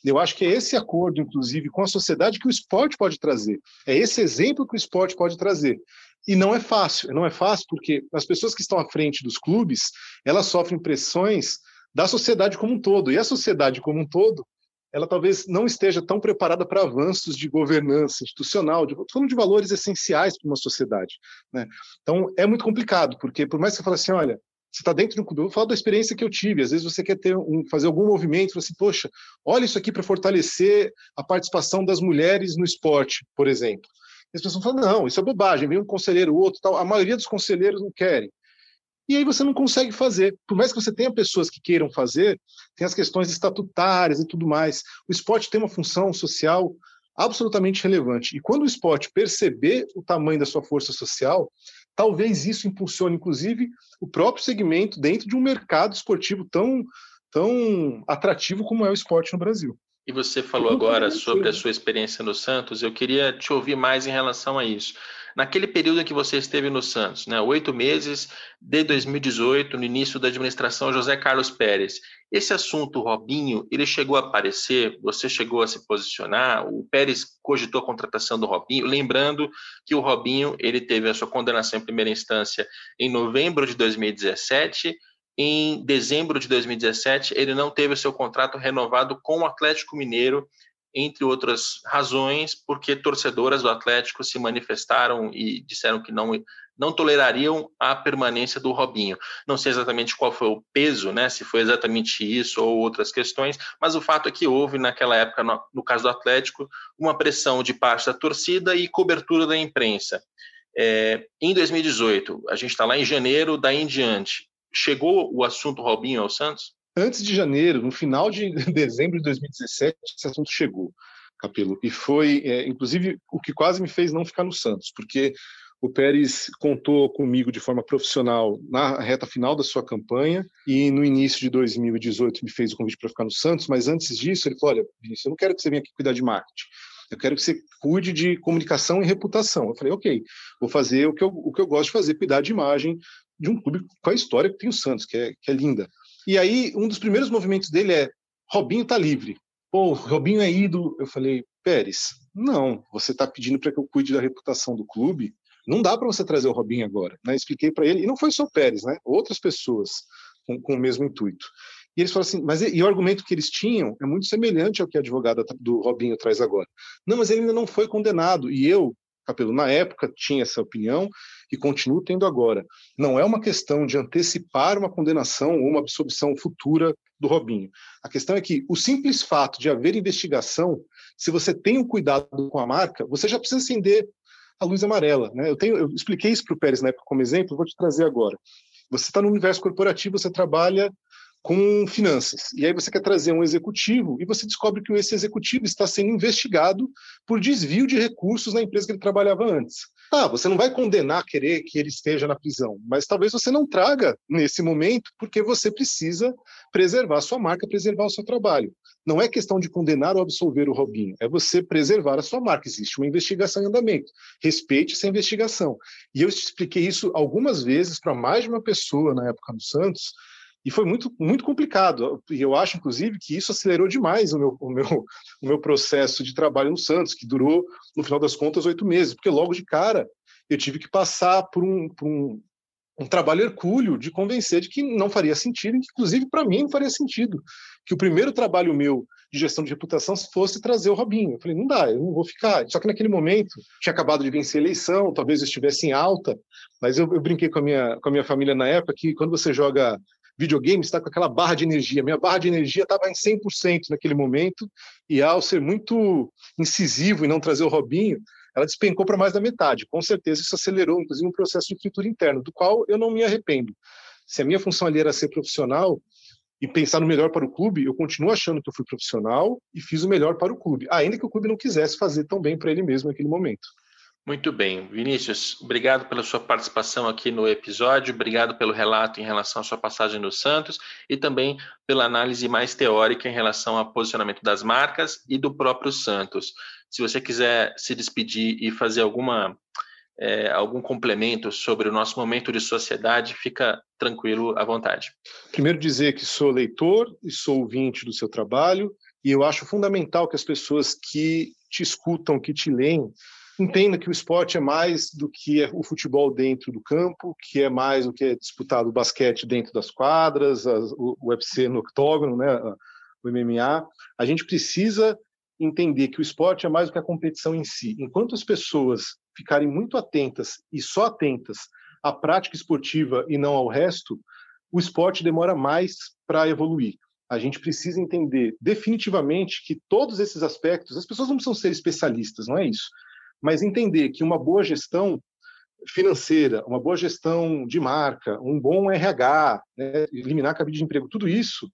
Eu acho que é esse acordo, inclusive, com a sociedade que o esporte pode trazer. É esse exemplo que o esporte pode trazer. E não é fácil, não é fácil porque as pessoas que estão à frente dos clubes, elas sofrem pressões da sociedade como um todo. E a sociedade como um todo, ela talvez não esteja tão preparada para avanços de governança institucional, de, falando de valores essenciais para uma sociedade. Né? Então, é muito complicado, porque por mais que você fale assim, olha, você está dentro de clube, eu falar da experiência que eu tive, às vezes você quer ter um, fazer algum movimento, assim, poxa, olha isso aqui para fortalecer a participação das mulheres no esporte, por exemplo. E as pessoas falam, não, isso é bobagem, vem um conselheiro, outro, tal. A maioria dos conselheiros não querem e aí você não consegue fazer. Por mais que você tenha pessoas que queiram fazer, tem as questões estatutárias e tudo mais. O esporte tem uma função social absolutamente relevante. E quando o esporte perceber o tamanho da sua força social, talvez isso impulsione, inclusive, o próprio segmento dentro de um mercado esportivo tão, tão atrativo como é o esporte no Brasil. E você falou agora sobre a sua experiência no Santos. Eu queria te ouvir mais em relação a isso naquele período em que você esteve no Santos, né, oito meses de 2018, no início da administração José Carlos Pérez. Esse assunto, Robinho, ele chegou a aparecer, você chegou a se posicionar, o Pérez cogitou a contratação do Robinho, lembrando que o Robinho ele teve a sua condenação em primeira instância em novembro de 2017, em dezembro de 2017, ele não teve o seu contrato renovado com o Atlético Mineiro entre outras razões, porque torcedoras do Atlético se manifestaram e disseram que não, não tolerariam a permanência do Robinho. Não sei exatamente qual foi o peso, né, se foi exatamente isso ou outras questões, mas o fato é que houve naquela época, no, no caso do Atlético, uma pressão de parte da torcida e cobertura da imprensa. É, em 2018, a gente está lá em janeiro, daí em diante, chegou o assunto Robinho ao Santos? Antes de janeiro, no final de dezembro de 2017, esse assunto chegou, Capelo. E foi, é, inclusive, o que quase me fez não ficar no Santos, porque o Pérez contou comigo de forma profissional na reta final da sua campanha e no início de 2018 me fez o convite para ficar no Santos, mas antes disso ele falou: olha, Vinícius, eu não quero que você venha aqui cuidar de marketing. Eu quero que você cuide de comunicação e reputação. Eu falei, ok, vou fazer o que eu, o que eu gosto de fazer, cuidar de imagem de um clube com a história que tem o Santos, que é, que é linda. E aí, um dos primeiros movimentos dele é: Robinho tá livre. Pô, Robinho é ídolo. Eu falei: Pérez, não, você tá pedindo para que eu cuide da reputação do clube. Não dá para você trazer o Robinho agora. Né? Expliquei para ele, e não foi só o Pérez, né? Outras pessoas com, com o mesmo intuito. E eles falaram assim, mas e, e, o argumento que eles tinham é muito semelhante ao que a advogada do Robinho traz agora. Não, mas ele ainda não foi condenado. E eu, Capelo, na época tinha essa opinião e continuo tendo agora. Não é uma questão de antecipar uma condenação ou uma absolvição futura do Robinho. A questão é que o simples fato de haver investigação, se você tem um cuidado com a marca, você já precisa acender a luz amarela. Né? Eu, tenho, eu expliquei isso para o Pérez na época como exemplo, vou te trazer agora. Você está no universo corporativo, você trabalha com finanças. E aí você quer trazer um executivo e você descobre que esse executivo está sendo investigado por desvio de recursos na empresa que ele trabalhava antes. Ah, você não vai condenar querer que ele esteja na prisão, mas talvez você não traga nesse momento porque você precisa preservar sua marca, preservar o seu trabalho. Não é questão de condenar ou absolver o Robinho, é você preservar a sua marca. Existe uma investigação em andamento. Respeite essa investigação. E eu expliquei isso algumas vezes para mais de uma pessoa na época no Santos, e foi muito, muito complicado. E eu acho, inclusive, que isso acelerou demais o meu, o, meu, o meu processo de trabalho no Santos, que durou, no final das contas, oito meses, porque logo de cara eu tive que passar por um, por um, um trabalho hercúleo de convencer de que não faria sentido, e que, inclusive, para mim, não faria sentido. Que o primeiro trabalho meu de gestão de reputação fosse trazer o Robinho. Eu falei, não dá, eu não vou ficar. Só que naquele momento, tinha acabado de vencer a eleição, talvez eu estivesse em alta, mas eu, eu brinquei com a, minha, com a minha família na época que quando você joga videogame está com aquela barra de energia. Minha barra de energia estava em 100% naquele momento, e ao ser muito incisivo e não trazer o Robinho, ela despencou para mais da metade. Com certeza isso acelerou, inclusive, um processo de escritura interno, do qual eu não me arrependo. Se a minha função ali era ser profissional e pensar no melhor para o clube, eu continuo achando que eu fui profissional e fiz o melhor para o clube, ainda que o clube não quisesse fazer tão bem para ele mesmo naquele momento. Muito bem. Vinícius, obrigado pela sua participação aqui no episódio, obrigado pelo relato em relação à sua passagem no Santos e também pela análise mais teórica em relação ao posicionamento das marcas e do próprio Santos. Se você quiser se despedir e fazer alguma é, algum complemento sobre o nosso momento de sociedade, fica tranquilo à vontade. Primeiro dizer que sou leitor e sou ouvinte do seu trabalho e eu acho fundamental que as pessoas que te escutam, que te leem, entenda que o esporte é mais do que é o futebol dentro do campo, que é mais do que é disputado o basquete dentro das quadras, as, o UFC no octógono, né, o MMA. A gente precisa entender que o esporte é mais do que a competição em si. Enquanto as pessoas ficarem muito atentas e só atentas à prática esportiva e não ao resto, o esporte demora mais para evoluir. A gente precisa entender definitivamente que todos esses aspectos, as pessoas não precisam ser especialistas, não é isso mas entender que uma boa gestão financeira, uma boa gestão de marca, um bom RH, né, eliminar a cabide de emprego, tudo isso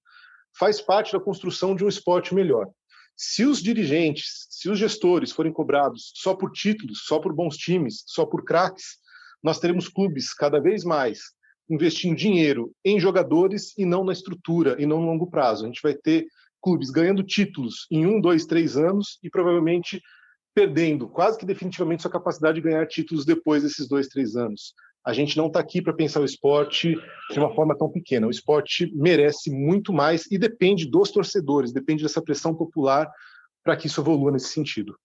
faz parte da construção de um esporte melhor. Se os dirigentes, se os gestores forem cobrados só por títulos, só por bons times, só por craques, nós teremos clubes cada vez mais investindo dinheiro em jogadores e não na estrutura e não no longo prazo. A gente vai ter clubes ganhando títulos em um, dois, três anos e provavelmente perdendo quase que definitivamente sua capacidade de ganhar títulos depois desses dois, três anos. A gente não está aqui para pensar o esporte de uma forma tão pequena. O esporte merece muito mais e depende dos torcedores, depende dessa pressão popular para que isso evolua nesse sentido.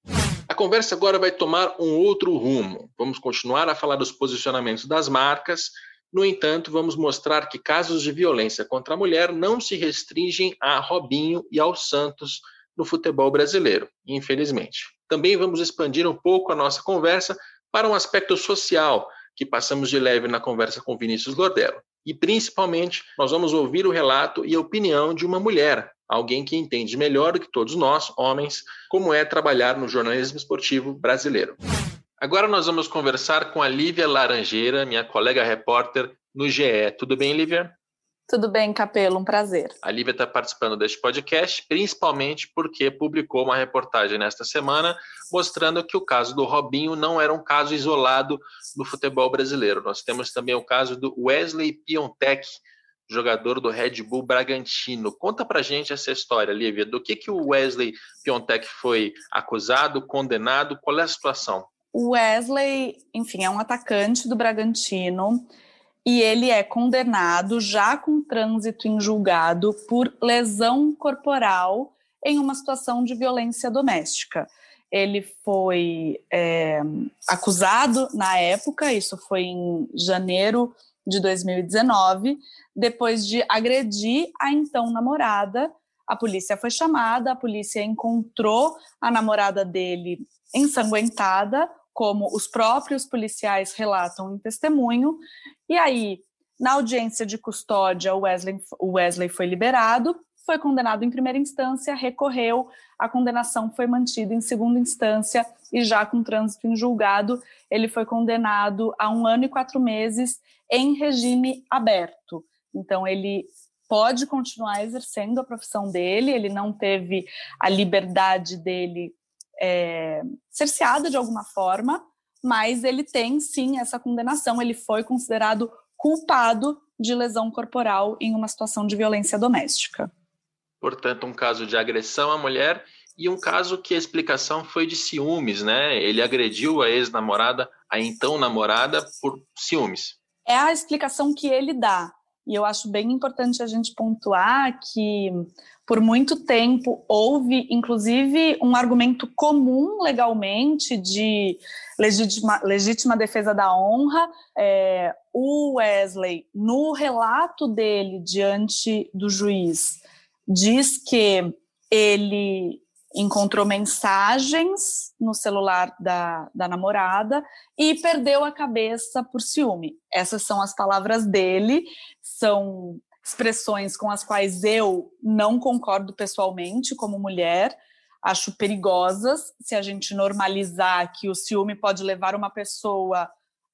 A conversa agora vai tomar um outro rumo. Vamos continuar a falar dos posicionamentos das marcas. No entanto, vamos mostrar que casos de violência contra a mulher não se restringem a Robinho e ao Santos no futebol brasileiro, infelizmente. Também vamos expandir um pouco a nossa conversa para um aspecto social que passamos de leve na conversa com Vinícius Lordelo. E principalmente, nós vamos ouvir o relato e a opinião de uma mulher, alguém que entende melhor do que todos nós, homens, como é trabalhar no jornalismo esportivo brasileiro. Agora nós vamos conversar com a Lívia Laranjeira, minha colega repórter no GE. Tudo bem, Lívia? Tudo bem, Capelo, um prazer. A Lívia está participando deste podcast, principalmente porque publicou uma reportagem nesta semana mostrando que o caso do Robinho não era um caso isolado no futebol brasileiro. Nós temos também o caso do Wesley Piontek, jogador do Red Bull Bragantino. Conta pra gente essa história, Lívia, do que, que o Wesley Piontek foi acusado, condenado, qual é a situação? O Wesley, enfim, é um atacante do Bragantino e ele é condenado já com trânsito em julgado por lesão corporal em uma situação de violência doméstica. Ele foi é, acusado na época, isso foi em janeiro de 2019, depois de agredir a então namorada. A polícia foi chamada, a polícia encontrou a namorada dele ensanguentada, como os próprios policiais relatam em testemunho. E aí, na audiência de custódia, o Wesley, o Wesley foi liberado, foi condenado em primeira instância, recorreu, a condenação foi mantida em segunda instância e já com trânsito em julgado, ele foi condenado a um ano e quatro meses em regime aberto. Então, ele pode continuar exercendo a profissão dele, ele não teve a liberdade dele é, cerceada de alguma forma, mas ele tem sim essa condenação, ele foi considerado culpado de lesão corporal em uma situação de violência doméstica. Portanto, um caso de agressão à mulher e um caso que a explicação foi de ciúmes, né? Ele agrediu a ex-namorada, a então namorada, por ciúmes. É a explicação que ele dá. E eu acho bem importante a gente pontuar que, por muito tempo, houve, inclusive, um argumento comum legalmente de legítima, legítima defesa da honra. É, o Wesley, no relato dele diante do juiz, diz que ele encontrou mensagens no celular da, da namorada e perdeu a cabeça por ciúme. Essas são as palavras dele, são expressões com as quais eu não concordo pessoalmente como mulher, acho perigosas se a gente normalizar que o ciúme pode levar uma pessoa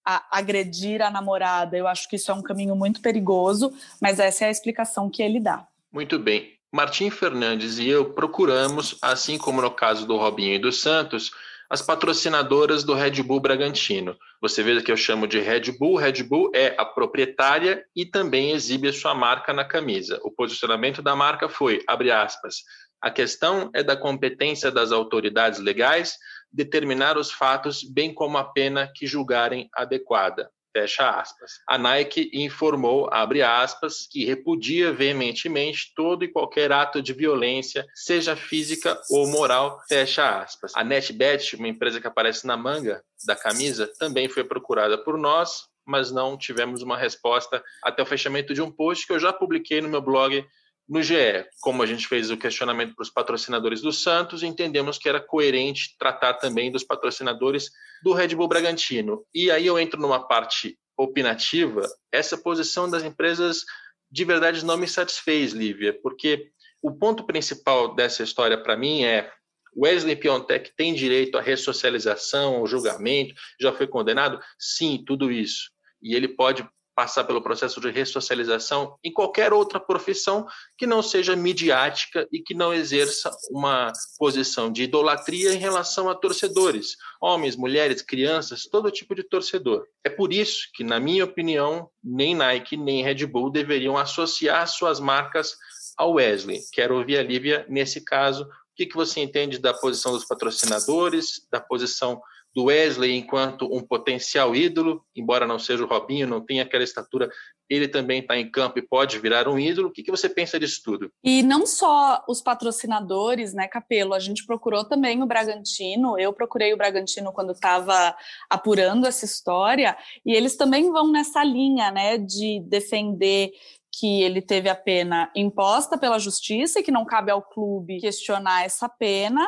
a agredir a namorada. Eu acho que isso é um caminho muito perigoso, mas essa é a explicação que ele dá. Muito bem. Martim Fernandes e eu procuramos, assim como no caso do Robinho e do Santos, as patrocinadoras do Red Bull Bragantino. Você vê que eu chamo de Red Bull. Red Bull é a proprietária e também exibe a sua marca na camisa. O posicionamento da marca foi, abre aspas, a questão é da competência das autoridades legais determinar os fatos, bem como a pena que julgarem adequada. Fecha aspas. A Nike informou, abre aspas, que repudia veementemente todo e qualquer ato de violência, seja física ou moral, fecha aspas. A NetBet, uma empresa que aparece na manga da camisa, também foi procurada por nós, mas não tivemos uma resposta até o fechamento de um post que eu já publiquei no meu blog no GE, como a gente fez o questionamento para os patrocinadores do Santos, entendemos que era coerente tratar também dos patrocinadores do Red Bull Bragantino. E aí eu entro numa parte opinativa, essa posição das empresas de verdade não me satisfez, Lívia, porque o ponto principal dessa história para mim é Wesley Piontek tem direito à ressocialização, ao julgamento, já foi condenado? Sim, tudo isso. E ele pode passar pelo processo de ressocialização em qualquer outra profissão que não seja midiática e que não exerça uma posição de idolatria em relação a torcedores, homens, mulheres, crianças, todo tipo de torcedor. É por isso que, na minha opinião, nem Nike nem Red Bull deveriam associar suas marcas ao Wesley. Quero ouvir a Lívia nesse caso. O que, você entende da posição dos patrocinadores, da posição do Wesley enquanto um potencial ídolo, embora não seja o Robinho, não tenha aquela estatura, ele também está em campo e pode virar um ídolo. O que, que você pensa disso tudo? E não só os patrocinadores, né, Capelo? A gente procurou também o Bragantino. Eu procurei o Bragantino quando estava apurando essa história, e eles também vão nessa linha, né, de defender que ele teve a pena imposta pela justiça e que não cabe ao clube questionar essa pena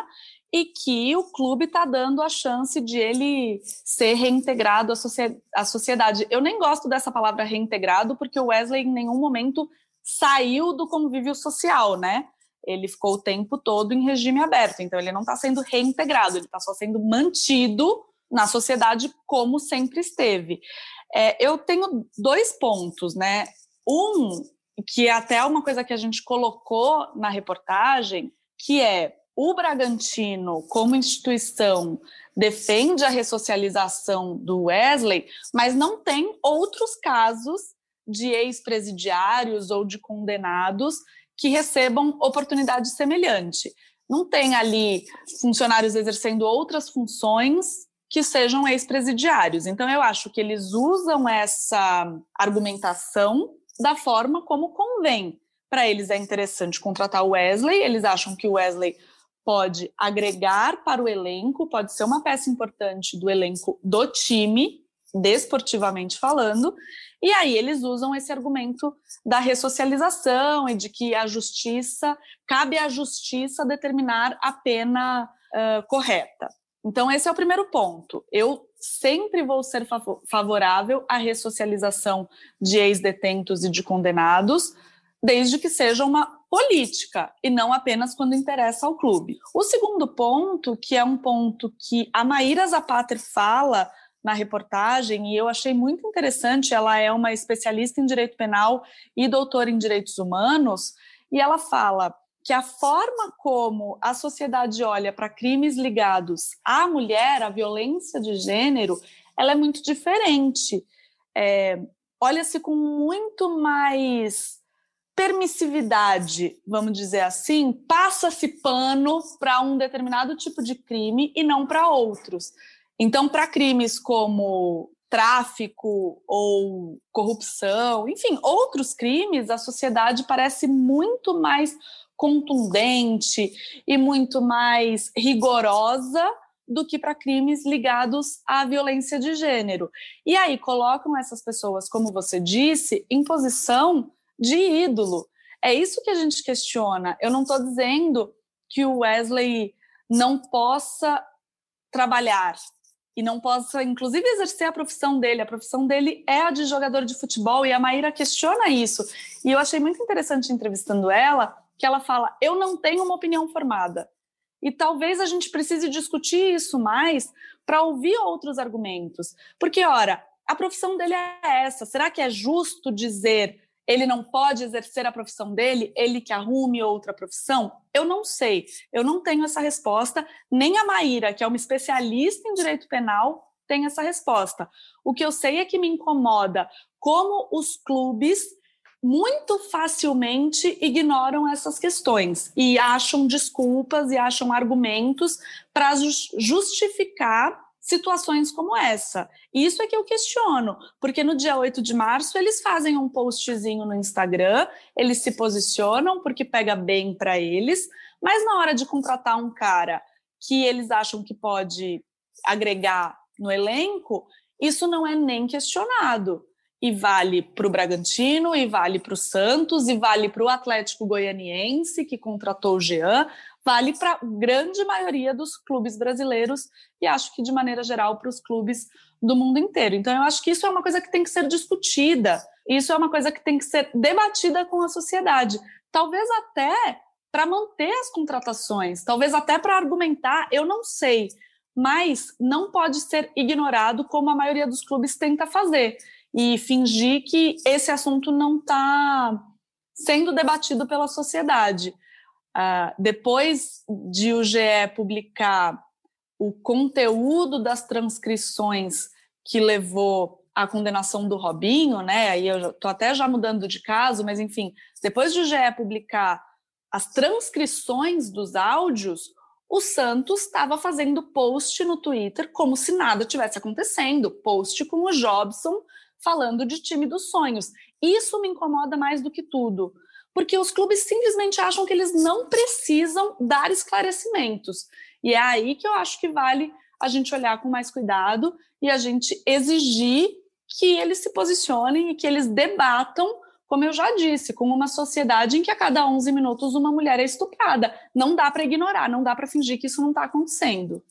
e que o clube está dando a chance de ele ser reintegrado à, à sociedade. Eu nem gosto dessa palavra reintegrado, porque o Wesley em nenhum momento saiu do convívio social, né? Ele ficou o tempo todo em regime aberto, então ele não está sendo reintegrado, ele está só sendo mantido na sociedade como sempre esteve. É, eu tenho dois pontos, né? Um, que é até uma coisa que a gente colocou na reportagem, que é o Bragantino, como instituição, defende a ressocialização do Wesley, mas não tem outros casos de ex-presidiários ou de condenados que recebam oportunidade semelhante. Não tem ali funcionários exercendo outras funções que sejam ex-presidiários. Então, eu acho que eles usam essa argumentação da forma como convém. Para eles é interessante contratar o Wesley, eles acham que o Wesley pode agregar para o elenco, pode ser uma peça importante do elenco do time, desportivamente falando, e aí eles usam esse argumento da ressocialização e de que a justiça, cabe à justiça determinar a pena uh, correta. Então, esse é o primeiro ponto. Eu sempre vou ser favorável à ressocialização de ex-detentos e de condenados, desde que seja uma política e não apenas quando interessa ao clube. O segundo ponto, que é um ponto que a Maíra Zapater fala na reportagem e eu achei muito interessante. Ela é uma especialista em direito penal e doutora em direitos humanos, e ela fala que a forma como a sociedade olha para crimes ligados à mulher, à violência de gênero, ela é muito diferente. É, Olha-se com muito mais permissividade, vamos dizer assim, passa-se pano para um determinado tipo de crime e não para outros. Então, para crimes como tráfico ou corrupção, enfim, outros crimes, a sociedade parece muito mais contundente e muito mais rigorosa do que para crimes ligados à violência de gênero. E aí colocam essas pessoas, como você disse, em posição de ídolo. É isso que a gente questiona. Eu não estou dizendo que o Wesley não possa trabalhar e não possa, inclusive, exercer a profissão dele. A profissão dele é a de jogador de futebol e a Maíra questiona isso. E eu achei muito interessante entrevistando ela que ela fala: eu não tenho uma opinião formada. E talvez a gente precise discutir isso mais para ouvir outros argumentos. Porque, ora, a profissão dele é essa. Será que é justo dizer ele não pode exercer a profissão dele, ele que arrume outra profissão? Eu não sei. Eu não tenho essa resposta. Nem a Maíra, que é uma especialista em direito penal, tem essa resposta. O que eu sei é que me incomoda como os clubes muito facilmente ignoram essas questões e acham desculpas e acham argumentos para justificar situações como essa. Isso é que eu questiono, porque no dia 8 de março eles fazem um postzinho no Instagram, eles se posicionam porque pega bem para eles, mas na hora de contratar um cara que eles acham que pode agregar no elenco, isso não é nem questionado e vale para o Bragantino, e vale para o Santos, e vale para o Atlético Goianiense, que contratou o Jean, vale para a grande maioria dos clubes brasileiros e acho que de maneira geral para os clubes do mundo inteiro. Então eu acho que isso é uma coisa que tem que ser discutida, isso é uma coisa que tem que ser debatida com a sociedade, talvez até para manter as contratações, talvez até para argumentar, eu não sei, mas não pode ser ignorado como a maioria dos clubes tenta fazer e fingir que esse assunto não está sendo debatido pela sociedade. Uh, depois de o GE publicar o conteúdo das transcrições que levou à condenação do Robinho, né? Aí eu estou até já mudando de caso, mas enfim, depois de o GE publicar as transcrições dos áudios, o Santos estava fazendo post no Twitter como se nada tivesse acontecendo, post com o Jobson falando de time dos sonhos. Isso me incomoda mais do que tudo, porque os clubes simplesmente acham que eles não precisam dar esclarecimentos. E é aí que eu acho que vale a gente olhar com mais cuidado e a gente exigir que eles se posicionem e que eles debatam, como eu já disse, com uma sociedade em que a cada 11 minutos uma mulher é estuprada. Não dá para ignorar, não dá para fingir que isso não está acontecendo.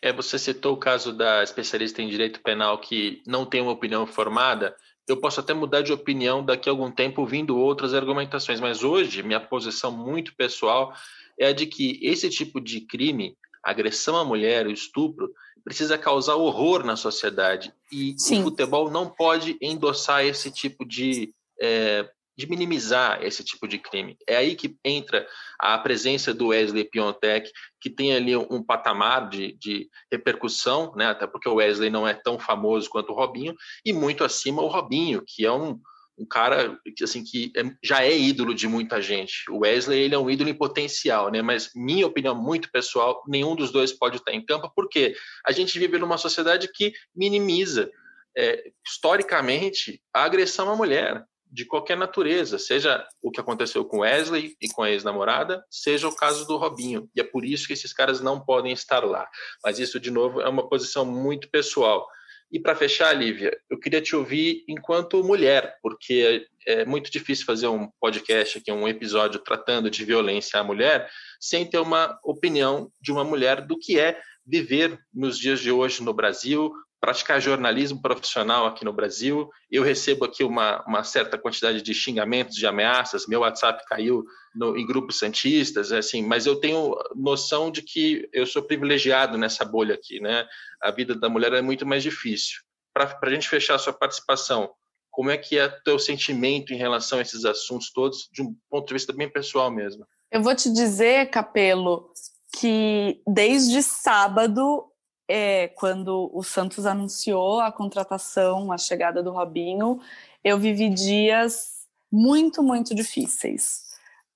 É, você citou o caso da especialista em direito penal que não tem uma opinião formada. Eu posso até mudar de opinião daqui a algum tempo ouvindo outras argumentações, mas hoje minha posição muito pessoal é a de que esse tipo de crime, agressão à mulher, o estupro, precisa causar horror na sociedade e Sim. o futebol não pode endossar esse tipo de é, de minimizar esse tipo de crime. É aí que entra a presença do Wesley Piontek, que tem ali um, patamar de, de, repercussão, né? até porque o Wesley não é tão famoso quanto o Robinho, e muito acima o Robinho, que é um, um cara assim que é, já é ídolo de muita gente. O Wesley ele é um ídolo em potencial, né? Mas minha opinião muito pessoal, nenhum dos dois pode estar em campo, porque a gente vive numa sociedade que minimiza é, historicamente a agressão à mulher de qualquer natureza, seja o que aconteceu com Wesley e com a ex-namorada, seja o caso do Robinho. E é por isso que esses caras não podem estar lá. Mas isso, de novo, é uma posição muito pessoal. E para fechar, Lívia, eu queria te ouvir enquanto mulher, porque é muito difícil fazer um podcast aqui, um episódio tratando de violência à mulher, sem ter uma opinião de uma mulher do que é viver nos dias de hoje no Brasil, praticar jornalismo profissional aqui no Brasil. Eu recebo aqui uma, uma certa quantidade de xingamentos, de ameaças. Meu WhatsApp caiu no, em grupos santistas, assim. Mas eu tenho noção de que eu sou privilegiado nessa bolha aqui, né? A vida da mulher é muito mais difícil. Para a gente fechar a sua participação, como é que é teu sentimento em relação a esses assuntos todos, de um ponto de vista bem pessoal mesmo? Eu vou te dizer, Capelo, que desde sábado é, quando o Santos anunciou a contratação, a chegada do Robinho, eu vivi dias muito, muito difíceis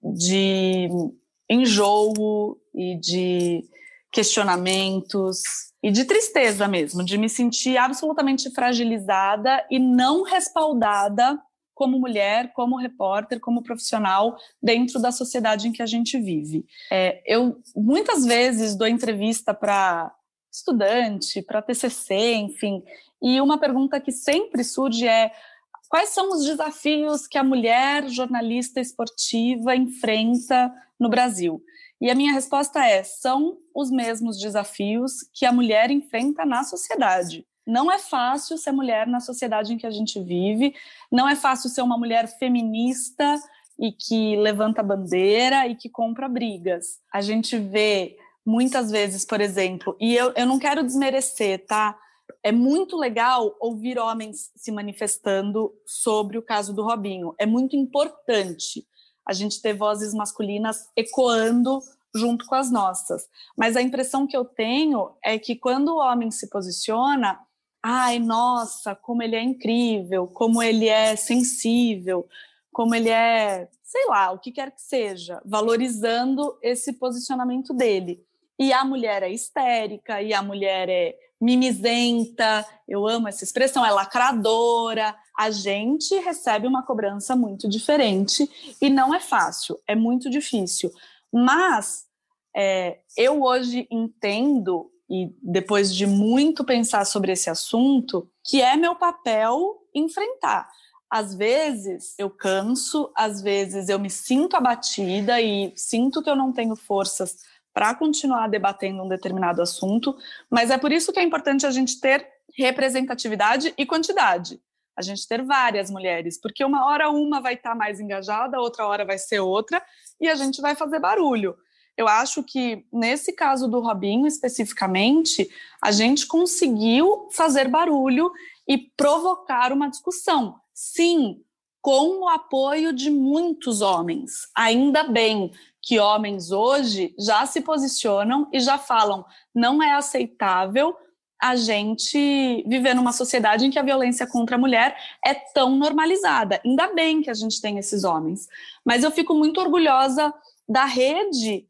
de enjoo e de questionamentos e de tristeza mesmo, de me sentir absolutamente fragilizada e não respaldada como mulher, como repórter, como profissional dentro da sociedade em que a gente vive. É, eu muitas vezes dou entrevista para estudante, para TCC, enfim. E uma pergunta que sempre surge é: quais são os desafios que a mulher jornalista esportiva enfrenta no Brasil? E a minha resposta é: são os mesmos desafios que a mulher enfrenta na sociedade. Não é fácil ser mulher na sociedade em que a gente vive, não é fácil ser uma mulher feminista e que levanta bandeira e que compra brigas. A gente vê muitas vezes, por exemplo, e eu, eu não quero desmerecer, tá? É muito legal ouvir homens se manifestando sobre o caso do Robinho. É muito importante a gente ter vozes masculinas ecoando junto com as nossas. Mas a impressão que eu tenho é que quando o homem se posiciona, ai, nossa, como ele é incrível, como ele é sensível, como ele é, sei lá, o que quer que seja, valorizando esse posicionamento dele e a mulher é histérica, e a mulher é mimizenta, eu amo essa expressão, é lacradora. A gente recebe uma cobrança muito diferente e não é fácil, é muito difícil. Mas é, eu hoje entendo, e depois de muito pensar sobre esse assunto, que é meu papel enfrentar. Às vezes eu canso, às vezes eu me sinto abatida e sinto que eu não tenho forças para continuar debatendo um determinado assunto, mas é por isso que é importante a gente ter representatividade e quantidade. A gente ter várias mulheres, porque uma hora uma vai estar tá mais engajada, outra hora vai ser outra, e a gente vai fazer barulho. Eu acho que nesse caso do Robinho especificamente, a gente conseguiu fazer barulho e provocar uma discussão. Sim, com o apoio de muitos homens. Ainda bem, que homens hoje já se posicionam e já falam: não é aceitável a gente viver numa sociedade em que a violência contra a mulher é tão normalizada. Ainda bem que a gente tem esses homens. Mas eu fico muito orgulhosa da rede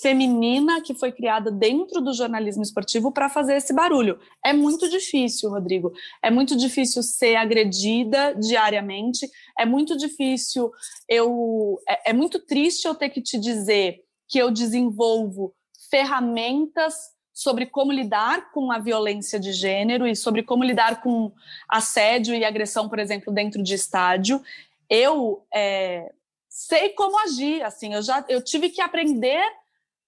feminina que foi criada dentro do jornalismo esportivo para fazer esse barulho. É muito difícil, Rodrigo. É muito difícil ser agredida diariamente. É muito difícil eu. É, é muito triste eu ter que te dizer que eu desenvolvo ferramentas sobre como lidar com a violência de gênero e sobre como lidar com assédio e agressão, por exemplo, dentro de estádio. Eu é, sei como agir, assim, eu já eu tive que aprender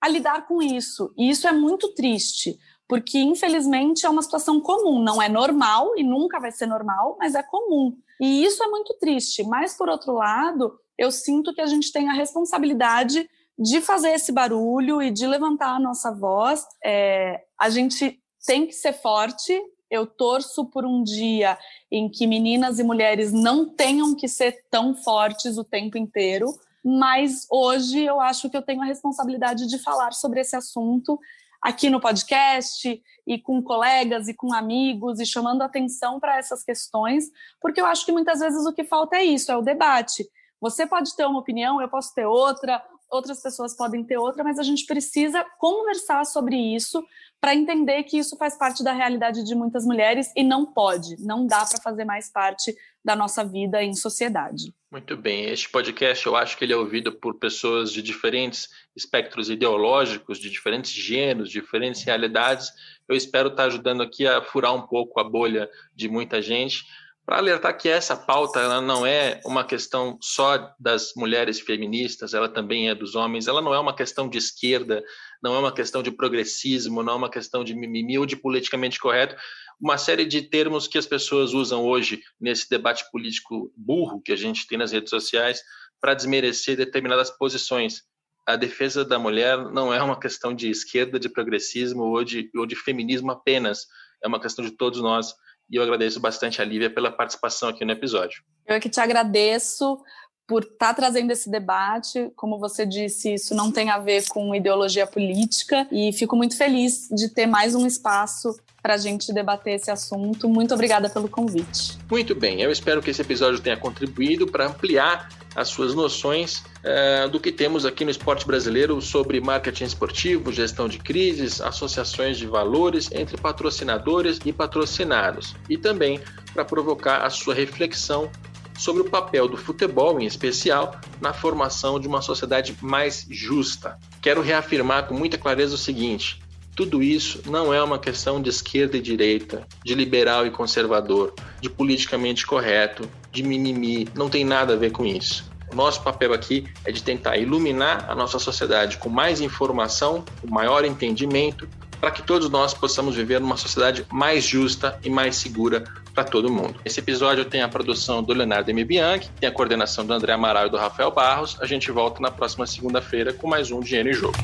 a lidar com isso. E isso é muito triste, porque infelizmente é uma situação comum, não é normal e nunca vai ser normal, mas é comum. E isso é muito triste. Mas, por outro lado, eu sinto que a gente tem a responsabilidade de fazer esse barulho e de levantar a nossa voz. É, a gente tem que ser forte. Eu torço por um dia em que meninas e mulheres não tenham que ser tão fortes o tempo inteiro, mas hoje eu acho que eu tenho a responsabilidade de falar sobre esse assunto aqui no podcast e com colegas e com amigos e chamando atenção para essas questões, porque eu acho que muitas vezes o que falta é isso, é o debate. Você pode ter uma opinião, eu posso ter outra, outras pessoas podem ter outra, mas a gente precisa conversar sobre isso para entender que isso faz parte da realidade de muitas mulheres e não pode, não dá para fazer mais parte da nossa vida em sociedade. Muito bem. Este podcast eu acho que ele é ouvido por pessoas de diferentes espectros ideológicos, de diferentes gêneros, diferentes realidades. Eu espero estar ajudando aqui a furar um pouco a bolha de muita gente, para alertar que essa pauta não é uma questão só das mulheres feministas, ela também é dos homens, ela não é uma questão de esquerda, não é uma questão de progressismo, não é uma questão de mimimi ou de politicamente correto. uma série de termos que as pessoas usam hoje nesse debate político burro que a gente tem nas redes sociais para desmerecer determinadas posições. A defesa da mulher não é uma questão de esquerda, de progressismo ou de, ou de feminismo apenas, é uma questão de todos nós. E eu agradeço bastante a Lívia pela participação aqui no episódio. Eu é que te agradeço por estar tá trazendo esse debate. Como você disse, isso não tem a ver com ideologia política e fico muito feliz de ter mais um espaço para a gente debater esse assunto. Muito obrigada pelo convite. Muito bem, eu espero que esse episódio tenha contribuído para ampliar as suas noções uh, do que temos aqui no esporte brasileiro sobre marketing esportivo, gestão de crises, associações de valores entre patrocinadores e patrocinados, e também para provocar a sua reflexão sobre o papel do futebol, em especial, na formação de uma sociedade mais justa. Quero reafirmar com muita clareza o seguinte: tudo isso não é uma questão de esquerda e direita, de liberal e conservador, de politicamente correto, de mimimi, não tem nada a ver com isso. Nosso papel aqui é de tentar iluminar a nossa sociedade com mais informação, com maior entendimento, para que todos nós possamos viver numa sociedade mais justa e mais segura para todo mundo. Esse episódio tem a produção do Leonardo M. Bianchi, tem a coordenação do André Amaral e do Rafael Barros. A gente volta na próxima segunda-feira com mais um Dinheiro em Jogo.